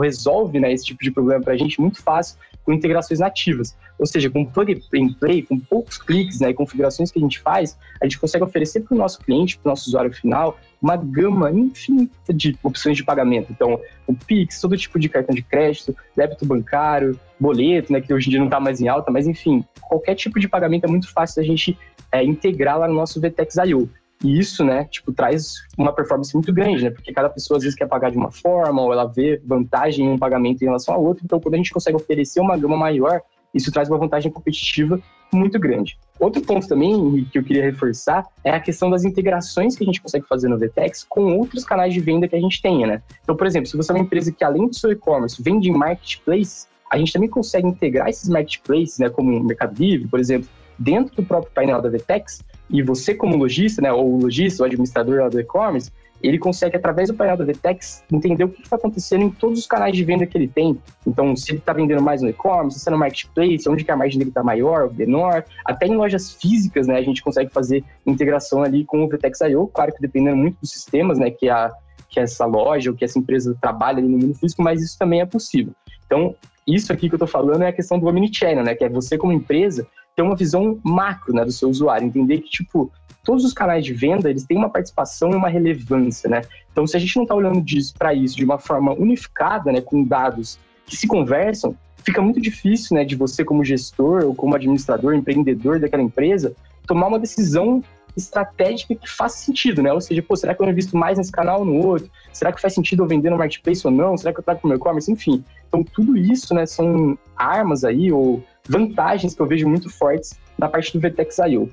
Speaker 1: resolve né, esse tipo de problema para a gente muito fácil com integrações nativas. Ou seja, com plug and play, com poucos cliques né, e configurações que a gente faz, a gente consegue oferecer para o nosso cliente, para o nosso usuário final, uma gama infinita de opções de pagamento. Então, o Pix, todo tipo de cartão de crédito, débito bancário, boleto, né, que hoje em dia não está mais em alta, mas enfim, qualquer tipo de pagamento é muito fácil da gente é, integrar lá no nosso VTEX IO. E isso, né, tipo, traz uma performance muito grande, né? Porque cada pessoa às vezes quer pagar de uma forma, ou ela vê vantagem em um pagamento em relação ao outro. Então, quando a gente consegue oferecer uma gama maior, isso traz uma vantagem competitiva muito grande. Outro ponto também que eu queria reforçar é a questão das integrações que a gente consegue fazer no VTEX com outros canais de venda que a gente tenha, né? Então, por exemplo, se você é uma empresa que além do seu e-commerce vende em marketplace, a gente também consegue integrar esses marketplaces, né, como o Mercado Livre, por exemplo, dentro do próprio painel da VTEX e você, como lojista, né, ou lojista, ou administrador do e-commerce, ele consegue, através do painel da Vtex, entender o que está acontecendo em todos os canais de venda que ele tem. Então, se ele está vendendo mais no e-commerce, se é no marketplace, onde que a margem dele está maior ou menor. Até em lojas físicas, né, a gente consegue fazer integração ali com o Vtex I.O., claro que dependendo muito dos sistemas, né, que, a, que essa loja ou que essa empresa trabalha ali no mundo físico, mas isso também é possível. Então, isso aqui que eu estou falando é a questão do omnichannel, né, que é você como empresa ter uma visão macro né, do seu usuário, entender que, tipo, todos os canais de venda, eles têm uma participação e uma relevância, né? Então, se a gente não está olhando para isso de uma forma unificada, né, com dados que se conversam, fica muito difícil, né, de você como gestor ou como administrador, empreendedor daquela empresa, tomar uma decisão estratégica que faça sentido, né? Ou seja, pô, será que eu invisto mais nesse canal ou no outro? Será que faz sentido eu vender no marketplace ou não? Será que eu trago para o meu e-commerce? Enfim, então tudo isso, né, são armas aí ou vantagens que eu vejo muito fortes na parte do VTEX IO.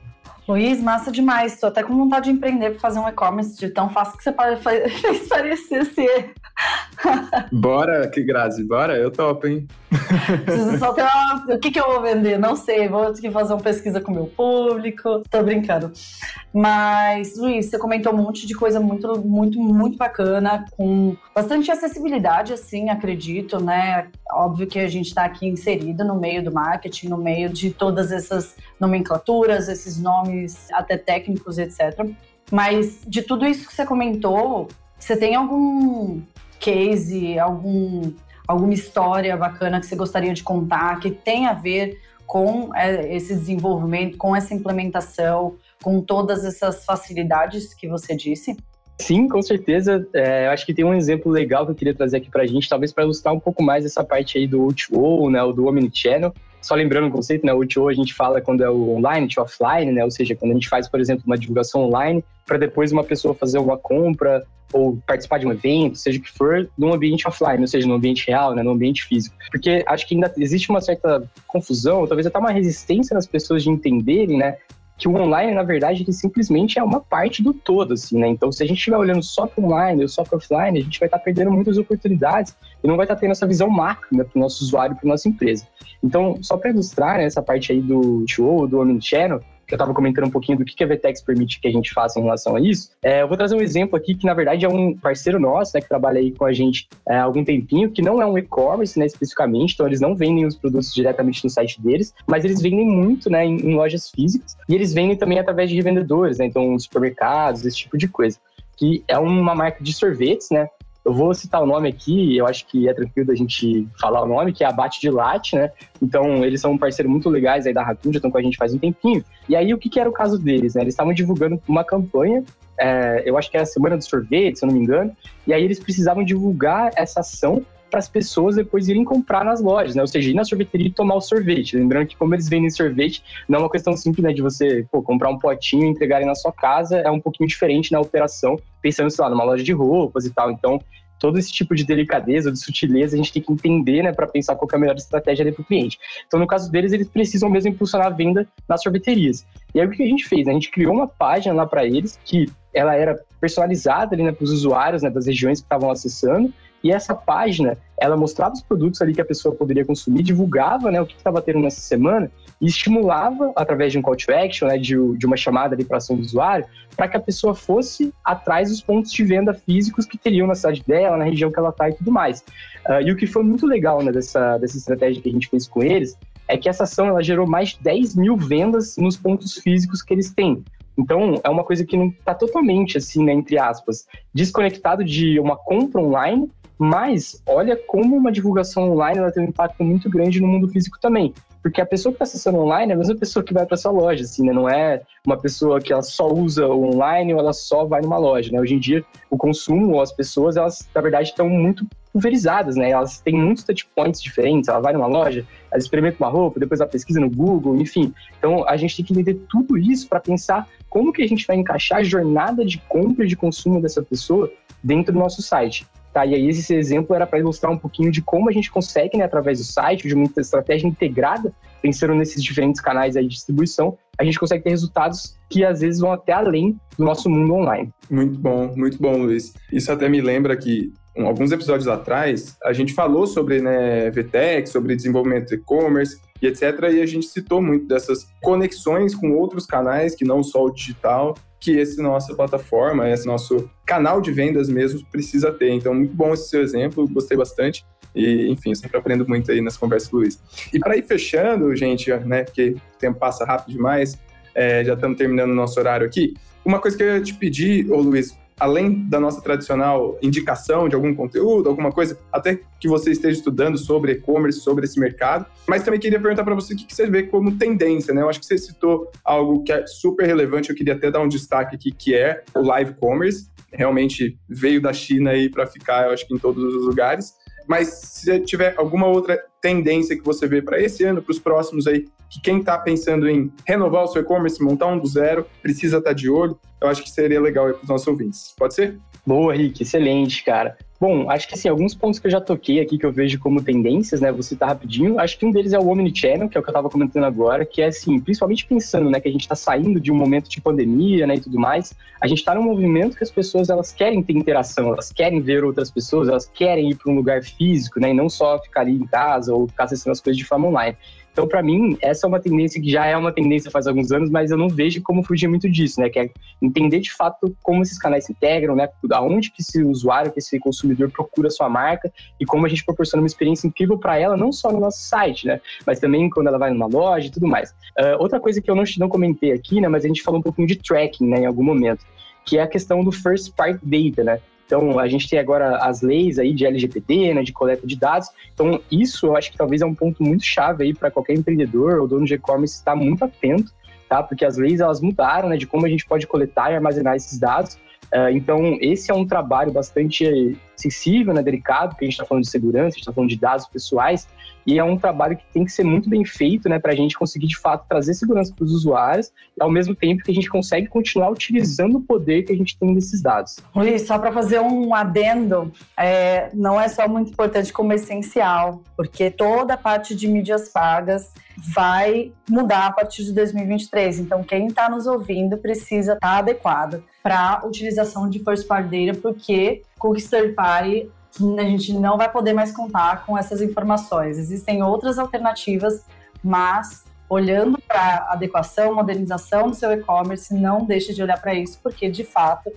Speaker 3: Luiz, massa demais. Estou até com vontade de empreender para fazer um e-commerce de tão fácil que você fez parecer ser.
Speaker 2: Bora, que Grazi, bora? Eu topo, hein?
Speaker 3: Preciso só ter uma... O que, que eu vou vender? Não sei. Vou ter que fazer uma pesquisa com o meu público. Tô brincando. Mas, Luiz, você comentou um monte de coisa muito, muito, muito bacana, com bastante acessibilidade, assim, acredito, né? Óbvio que a gente está aqui inserido no meio do marketing, no meio de todas essas nomenclaturas, esses nomes até técnicos, etc. Mas de tudo isso que você comentou, você tem algum case, algum, alguma história bacana que você gostaria de contar que tem a ver com é, esse desenvolvimento, com essa implementação, com todas essas facilidades que você disse?
Speaker 1: Sim, com certeza. É, acho que tem um exemplo legal que eu queria trazer aqui para a gente, talvez para ilustrar um pouco mais essa parte aí do O2O, né, do Omnichannel. Só lembrando o conceito, né, o O2O a gente fala quando é o online, o offline, né, ou seja, quando a gente faz, por exemplo, uma divulgação online para depois uma pessoa fazer uma compra ou participar de um evento, seja o que for, num ambiente offline, ou seja, no ambiente real, né, no ambiente físico. Porque acho que ainda existe uma certa confusão, talvez até uma resistência nas pessoas de entenderem, né, que o online, na verdade, ele simplesmente é uma parte do todo, assim, né? Então, se a gente estiver olhando só para online ou só para offline, a gente vai estar tá perdendo muitas oportunidades e não vai estar tá tendo essa visão macro né, para o nosso usuário, para nossa empresa. Então, só para ilustrar né, essa parte aí do show, do Omnichannel, que eu estava comentando um pouquinho do que, que a VTEX permite que a gente faça em relação a isso, é, eu vou trazer um exemplo aqui que, na verdade, é um parceiro nosso, né, que trabalha aí com a gente é, há algum tempinho, que não é um e-commerce, né, especificamente, então eles não vendem os produtos diretamente no site deles, mas eles vendem muito, né, em, em lojas físicas, e eles vendem também através de revendedores, né, então supermercados, esse tipo de coisa que é uma marca de sorvetes, né? Eu vou citar o nome aqui, eu acho que é tranquilo da gente falar o nome, que é Abate de Latte, né? Então, eles são um parceiro muito legais aí da Raccoon, já estão com a gente faz um tempinho. E aí, o que, que era o caso deles, né? Eles estavam divulgando uma campanha, é, eu acho que era a Semana do Sorvete, se eu não me engano, e aí eles precisavam divulgar essa ação para as pessoas depois irem comprar nas lojas, né? Ou seja, ir na sorveteria e tomar o sorvete. Lembrando que como eles vendem sorvete, não é uma questão simples, né, de você pô, comprar um potinho e entregarem na sua casa, é um pouquinho diferente na operação, pensando, sei lá, numa loja de roupas e tal. Então, todo esse tipo de delicadeza, de sutileza, a gente tem que entender, né, para pensar qual é a melhor estratégia para o cliente. Então, no caso deles, eles precisam mesmo impulsionar a venda nas sorveterias. E aí o que a gente fez? A gente criou uma página lá para eles que ela era personalizada ali né, para os usuários né, das regiões que estavam acessando e essa página, ela mostrava os produtos ali que a pessoa poderia consumir, divulgava né, o que estava tendo nessa semana e estimulava, através de um call to action, né, de, de uma chamada ali para ação do usuário, para que a pessoa fosse atrás dos pontos de venda físicos que teriam na cidade dela, na região que ela está e tudo mais. Uh, e o que foi muito legal né, dessa, dessa estratégia que a gente fez com eles é que essa ação ela gerou mais de 10 mil vendas nos pontos físicos que eles têm. Então, é uma coisa que não está totalmente, assim, né, entre aspas, desconectado de uma compra online, mas olha como uma divulgação online ela tem um impacto muito grande no mundo físico também. Porque a pessoa que está acessando online é a mesma pessoa que vai para sua loja, assim, né? Não é uma pessoa que ela só usa o online ou ela só vai numa loja, né? Hoje em dia, o consumo, as pessoas, elas, na verdade, estão muito pulverizadas, né? Elas têm muitos touchpoints diferentes. Ela vai numa loja, ela experimenta uma roupa, depois ela pesquisa no Google, enfim. Então, a gente tem que entender tudo isso para pensar como que a gente vai encaixar a jornada de compra e de consumo dessa pessoa dentro do nosso site. Tá, e aí esse exemplo era para ilustrar um pouquinho de como a gente consegue, né, através do site, de uma estratégia integrada, pensando nesses diferentes canais aí de distribuição, a gente consegue ter resultados que às vezes vão até além do nosso mundo online.
Speaker 2: Muito bom, muito bom, Luiz. Isso até me lembra que alguns episódios atrás a gente falou sobre né, VTEC, sobre desenvolvimento e-commerce e etc. E a gente citou muito dessas conexões com outros canais que não só o digital que esse nossa plataforma, esse nosso canal de vendas mesmo precisa ter. Então, muito bom esse seu exemplo, gostei bastante. E, enfim, sempre aprendo muito aí nas conversas com o Luiz. E para ir fechando, gente, né, porque o tempo passa rápido demais, é, já estamos terminando o nosso horário aqui. Uma coisa que eu ia te pedir, ô Luiz, além da nossa tradicional indicação de algum conteúdo, alguma coisa, até que você esteja estudando sobre e-commerce, sobre esse mercado. Mas também queria perguntar para você o que você vê como tendência, né? Eu acho que você citou algo que é super relevante, eu queria até dar um destaque aqui, que é o live commerce. Realmente veio da China aí para ficar, eu acho que em todos os lugares. Mas se tiver alguma outra tendência que você vê para esse ano, para os próximos aí, que quem está pensando em renovar o seu e-commerce, montar um do zero, precisa estar tá de olho, eu acho que seria legal para os nossos ouvintes. Pode ser?
Speaker 1: Boa, Rick, excelente, cara. Bom, acho que assim, alguns pontos que eu já toquei aqui que eu vejo como tendências, né? Vou citar rapidinho. Acho que um deles é o Omnichannel, que é o que eu estava comentando agora, que é assim, principalmente pensando, né, que a gente está saindo de um momento de pandemia, né, e tudo mais. A gente está num movimento que as pessoas elas querem ter interação, elas querem ver outras pessoas, elas querem ir para um lugar físico, né, e não só ficar ali em casa ou ficar acessando as coisas de forma online. Então, para mim, essa é uma tendência que já é uma tendência faz alguns anos, mas eu não vejo como fugir muito disso, né? Que é entender de fato como esses canais se integram, né? Aonde que esse usuário, que esse consumidor procura sua marca e como a gente proporciona uma experiência incrível para ela, não só no nosso site, né? Mas também quando ela vai numa loja e tudo mais. Uh, outra coisa que eu não, não comentei aqui, né? Mas a gente falou um pouquinho de tracking, né? Em algum momento, que é a questão do first party data, né? Então, a gente tem agora as leis aí de LGPD, né, de coleta de dados. Então, isso eu acho que talvez é um ponto muito chave aí para qualquer empreendedor ou dono de e-commerce estar muito atento, tá? Porque as leis elas mudaram, né, de como a gente pode coletar e armazenar esses dados. Uh, então, esse é um trabalho bastante sensível, né, delicado, porque a gente está falando de segurança, a gente está falando de dados pessoais, e é um trabalho que tem que ser muito bem feito, né, para a gente conseguir de fato trazer segurança para os usuários, ao mesmo tempo que a gente consegue continuar utilizando o poder que a gente tem desses dados.
Speaker 3: Luiz, só para fazer um adendo, é, não é só muito importante como essencial, porque toda a parte de mídias pagas vai mudar a partir de 2023. Então, quem está nos ouvindo precisa estar tá adequado para utilização de first party data, porque cookies third party a gente não vai poder mais contar com essas informações. Existem outras alternativas, mas olhando para adequação, modernização do seu e-commerce, não deixe de olhar para isso, porque de fato,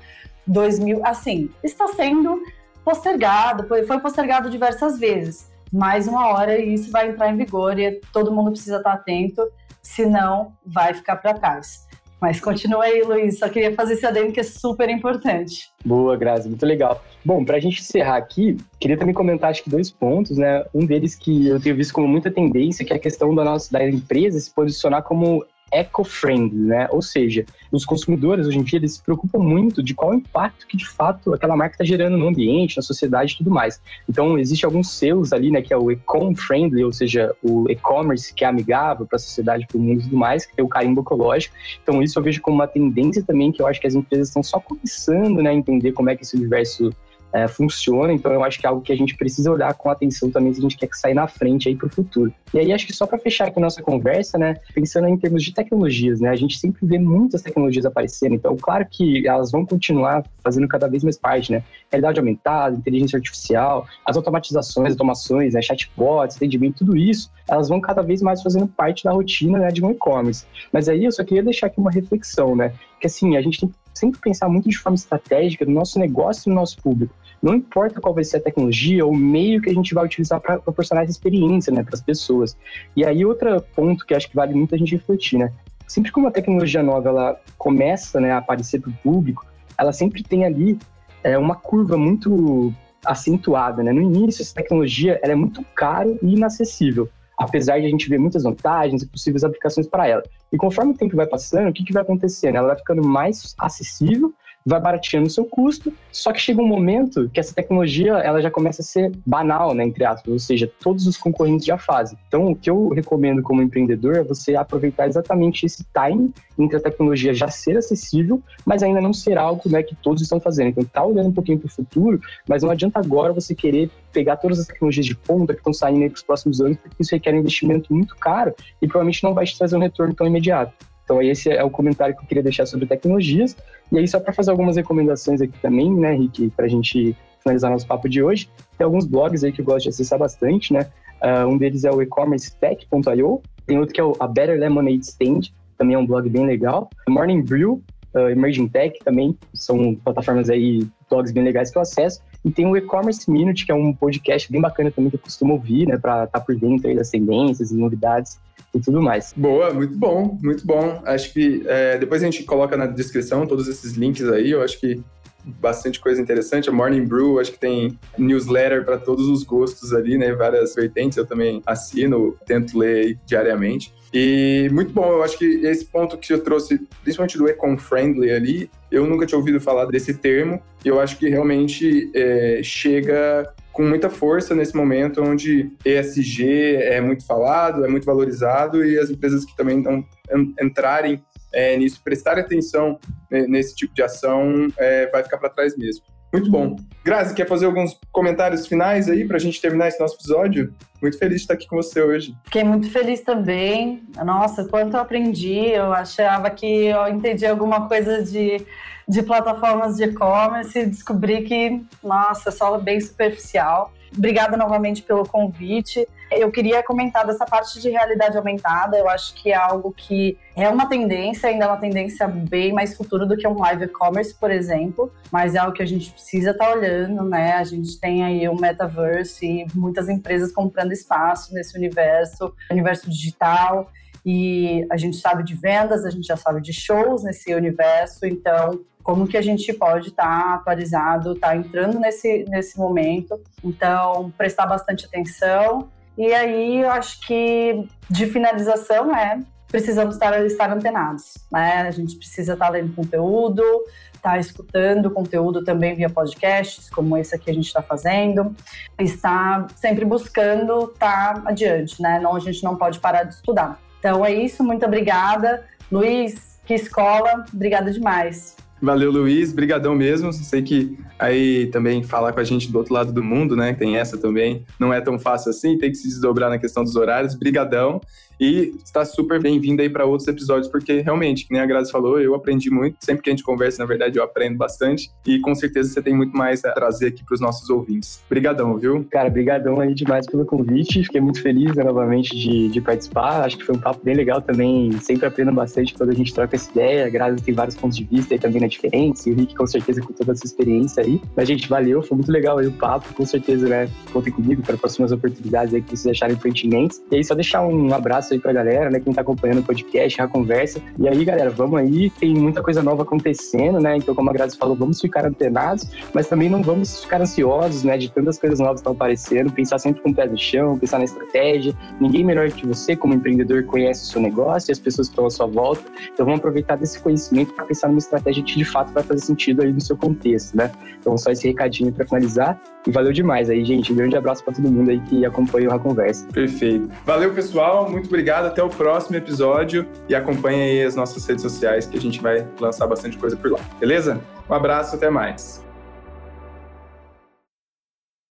Speaker 3: 2000, assim, está sendo postergado, foi postergado diversas vezes, mais uma hora isso vai entrar em vigor e todo mundo precisa estar atento, senão vai ficar para trás. Mas continua aí, Luiz. Só queria fazer esse adendo que é super importante.
Speaker 1: Boa, Grazi, muito legal. Bom, para a gente encerrar aqui, queria também comentar acho que dois pontos, né? Um deles que eu tenho visto como muita tendência, que é a questão da nossa da empresa se posicionar como eco-friendly, né? Ou seja, os consumidores hoje em dia eles se preocupam muito de qual impacto que de fato aquela marca está gerando no ambiente, na sociedade e tudo mais. Então, existe alguns selos ali, né, que é o econ-friendly, ou seja, o e-commerce que é amigável para a sociedade, para o mundo e tudo mais, que tem o carimbo ecológico. Então, isso eu vejo como uma tendência também que eu acho que as empresas estão só começando, né, a entender como é que esse universo é, funciona, então eu acho que é algo que a gente precisa olhar com atenção também se a gente quer sair na frente aí para o futuro. E aí acho que só para fechar aqui nossa conversa, né, pensando em termos de tecnologias, né, a gente sempre vê muitas tecnologias aparecendo, então claro que elas vão continuar fazendo cada vez mais parte, né, realidade aumentada, inteligência artificial, as automatizações, automações, né, chatbots, atendimento, tudo isso, elas vão cada vez mais fazendo parte da rotina né, de um e-commerce. Mas aí eu só queria deixar aqui uma reflexão, né, que assim, a gente tem que sempre pensar muito de forma estratégica no nosso negócio e no nosso público. Não importa qual vai ser a tecnologia o meio que a gente vai utilizar para proporcionar essa experiência né, para as pessoas. E aí, outro ponto que acho que vale muito a gente refletir, né? Sempre que uma tecnologia nova ela começa né, a aparecer para o público, ela sempre tem ali é, uma curva muito acentuada. Né? No início, essa tecnologia ela é muito cara e inacessível apesar de a gente ver muitas vantagens e possíveis aplicações para ela. E conforme o tempo vai passando, o que, que vai acontecendo? Ela vai ficando mais acessível vai barateando o seu custo, só que chega um momento que essa tecnologia ela já começa a ser banal, né, entre aspas, ou seja, todos os concorrentes já fazem. Então, o que eu recomendo como empreendedor é você aproveitar exatamente esse time entre a tecnologia já ser acessível, mas ainda não ser algo né, que todos estão fazendo. Então, tá olhando um pouquinho para o futuro, mas não adianta agora você querer pegar todas as tecnologias de ponta que estão saindo para os próximos anos, porque isso requer um investimento muito caro e provavelmente não vai te trazer um retorno tão imediato. Então, esse é o comentário que eu queria deixar sobre tecnologias. E aí, só para fazer algumas recomendações aqui também, né, Rick, para a gente finalizar nosso papo de hoje, tem alguns blogs aí que eu gosto de acessar bastante, né? Uh, um deles é o e-commercetech.io, tem outro que é o a Better Lemonade Stand, também é um blog bem legal. Morning Brew, uh, Emerging Tech também, são plataformas aí, blogs bem legais que eu acesso. E tem o E-Commerce Minute, que é um podcast bem bacana também que eu costumo ouvir, né, para estar tá por dentro aí das tendências e novidades e tudo mais.
Speaker 2: Boa, muito bom, muito bom. Acho que é, depois a gente coloca na descrição todos esses links aí. Eu acho que bastante coisa interessante. A Morning Brew, acho que tem newsletter para todos os gostos ali, né? Várias vertentes. Eu também assino, tento ler diariamente. E muito bom, eu acho que esse ponto que eu trouxe, principalmente do econ-friendly ali, eu nunca tinha ouvido falar desse termo. E eu acho que realmente é, chega com muita força nesse momento onde ESG é muito falado, é muito valorizado e as empresas que também não entrarem é, nisso, prestarem atenção né, nesse tipo de ação, é, vai ficar para trás mesmo. Muito bom. Grazi, quer fazer alguns comentários finais aí para a gente terminar esse nosso episódio? Muito feliz de estar aqui com você hoje.
Speaker 3: Fiquei muito feliz também. Nossa, quanto eu aprendi. Eu achava que eu entendi alguma coisa de de plataformas de e-commerce e descobri que, nossa, é só bem superficial. Obrigada novamente pelo convite. Eu queria comentar dessa parte de realidade aumentada. Eu acho que é algo que é uma tendência, ainda é uma tendência bem mais futuro do que um live e-commerce, por exemplo, mas é algo que a gente precisa estar tá olhando, né? A gente tem aí o metaverse e muitas empresas comprando espaço nesse universo, universo digital. E a gente sabe de vendas, a gente já sabe de shows nesse universo, então como que a gente pode estar tá atualizado, estar tá entrando nesse, nesse momento. Então, prestar bastante atenção. E aí, eu acho que de finalização é precisamos estar, estar antenados, né? A gente precisa estar tá lendo conteúdo, estar tá escutando conteúdo também via podcasts, como esse aqui a gente está fazendo, está sempre buscando estar tá adiante, né? Não, a gente não pode parar de estudar. Então é isso, muito obrigada. Luiz, que escola, obrigada demais.
Speaker 2: Valeu, Luiz. Brigadão mesmo. Sei que aí também falar com a gente do outro lado do mundo, né? Tem essa também. Não é tão fácil assim, tem que se desdobrar na questão dos horários. Brigadão. E está super bem-vindo aí para outros episódios, porque realmente, que nem a Grazi falou, eu aprendi muito. Sempre que a gente conversa, na verdade, eu aprendo bastante. E com certeza você tem muito mais a trazer aqui para os nossos ouvintes. Obrigadão, viu?
Speaker 1: Cara, brigadão aí demais pelo convite. Fiquei muito feliz né, novamente de, de, participar. Acho que foi um papo bem legal também. Sempre aprendo bastante quando a gente troca essa ideia. A Grazi tem vários pontos de vista aí também né, diferentes. E o Rick, com certeza, com toda essa experiência aí. Mas, gente, valeu. Foi muito legal aí o papo. Com certeza, né? Contem comigo para próximas oportunidades aí que vocês acharem pertinentes. E aí, só deixar um abraço aí pra galera, né? Quem tá acompanhando o podcast, a conversa. E aí, galera, vamos aí. Tem muita coisa nova acontecendo, né? Então, como a Grazi falou, vamos ficar antenados, mas também não vamos ficar ansiosos, né? De tantas coisas novas que estão aparecendo. Pensar sempre com o pé no chão, pensar na estratégia. Ninguém melhor que você, como empreendedor, conhece o seu negócio e as pessoas que estão à sua volta. Então, vamos aproveitar desse conhecimento para pensar numa estratégia que de fato vai fazer sentido aí no seu contexto, né? Então, só esse recadinho para finalizar. E valeu demais aí, gente. Um grande abraço para todo mundo aí que acompanha a conversa.
Speaker 2: Perfeito. Valeu, pessoal. Muito obrigado. Até o próximo episódio. E acompanhe aí as nossas redes sociais que a gente vai lançar bastante coisa por lá. Beleza? Um abraço, até mais.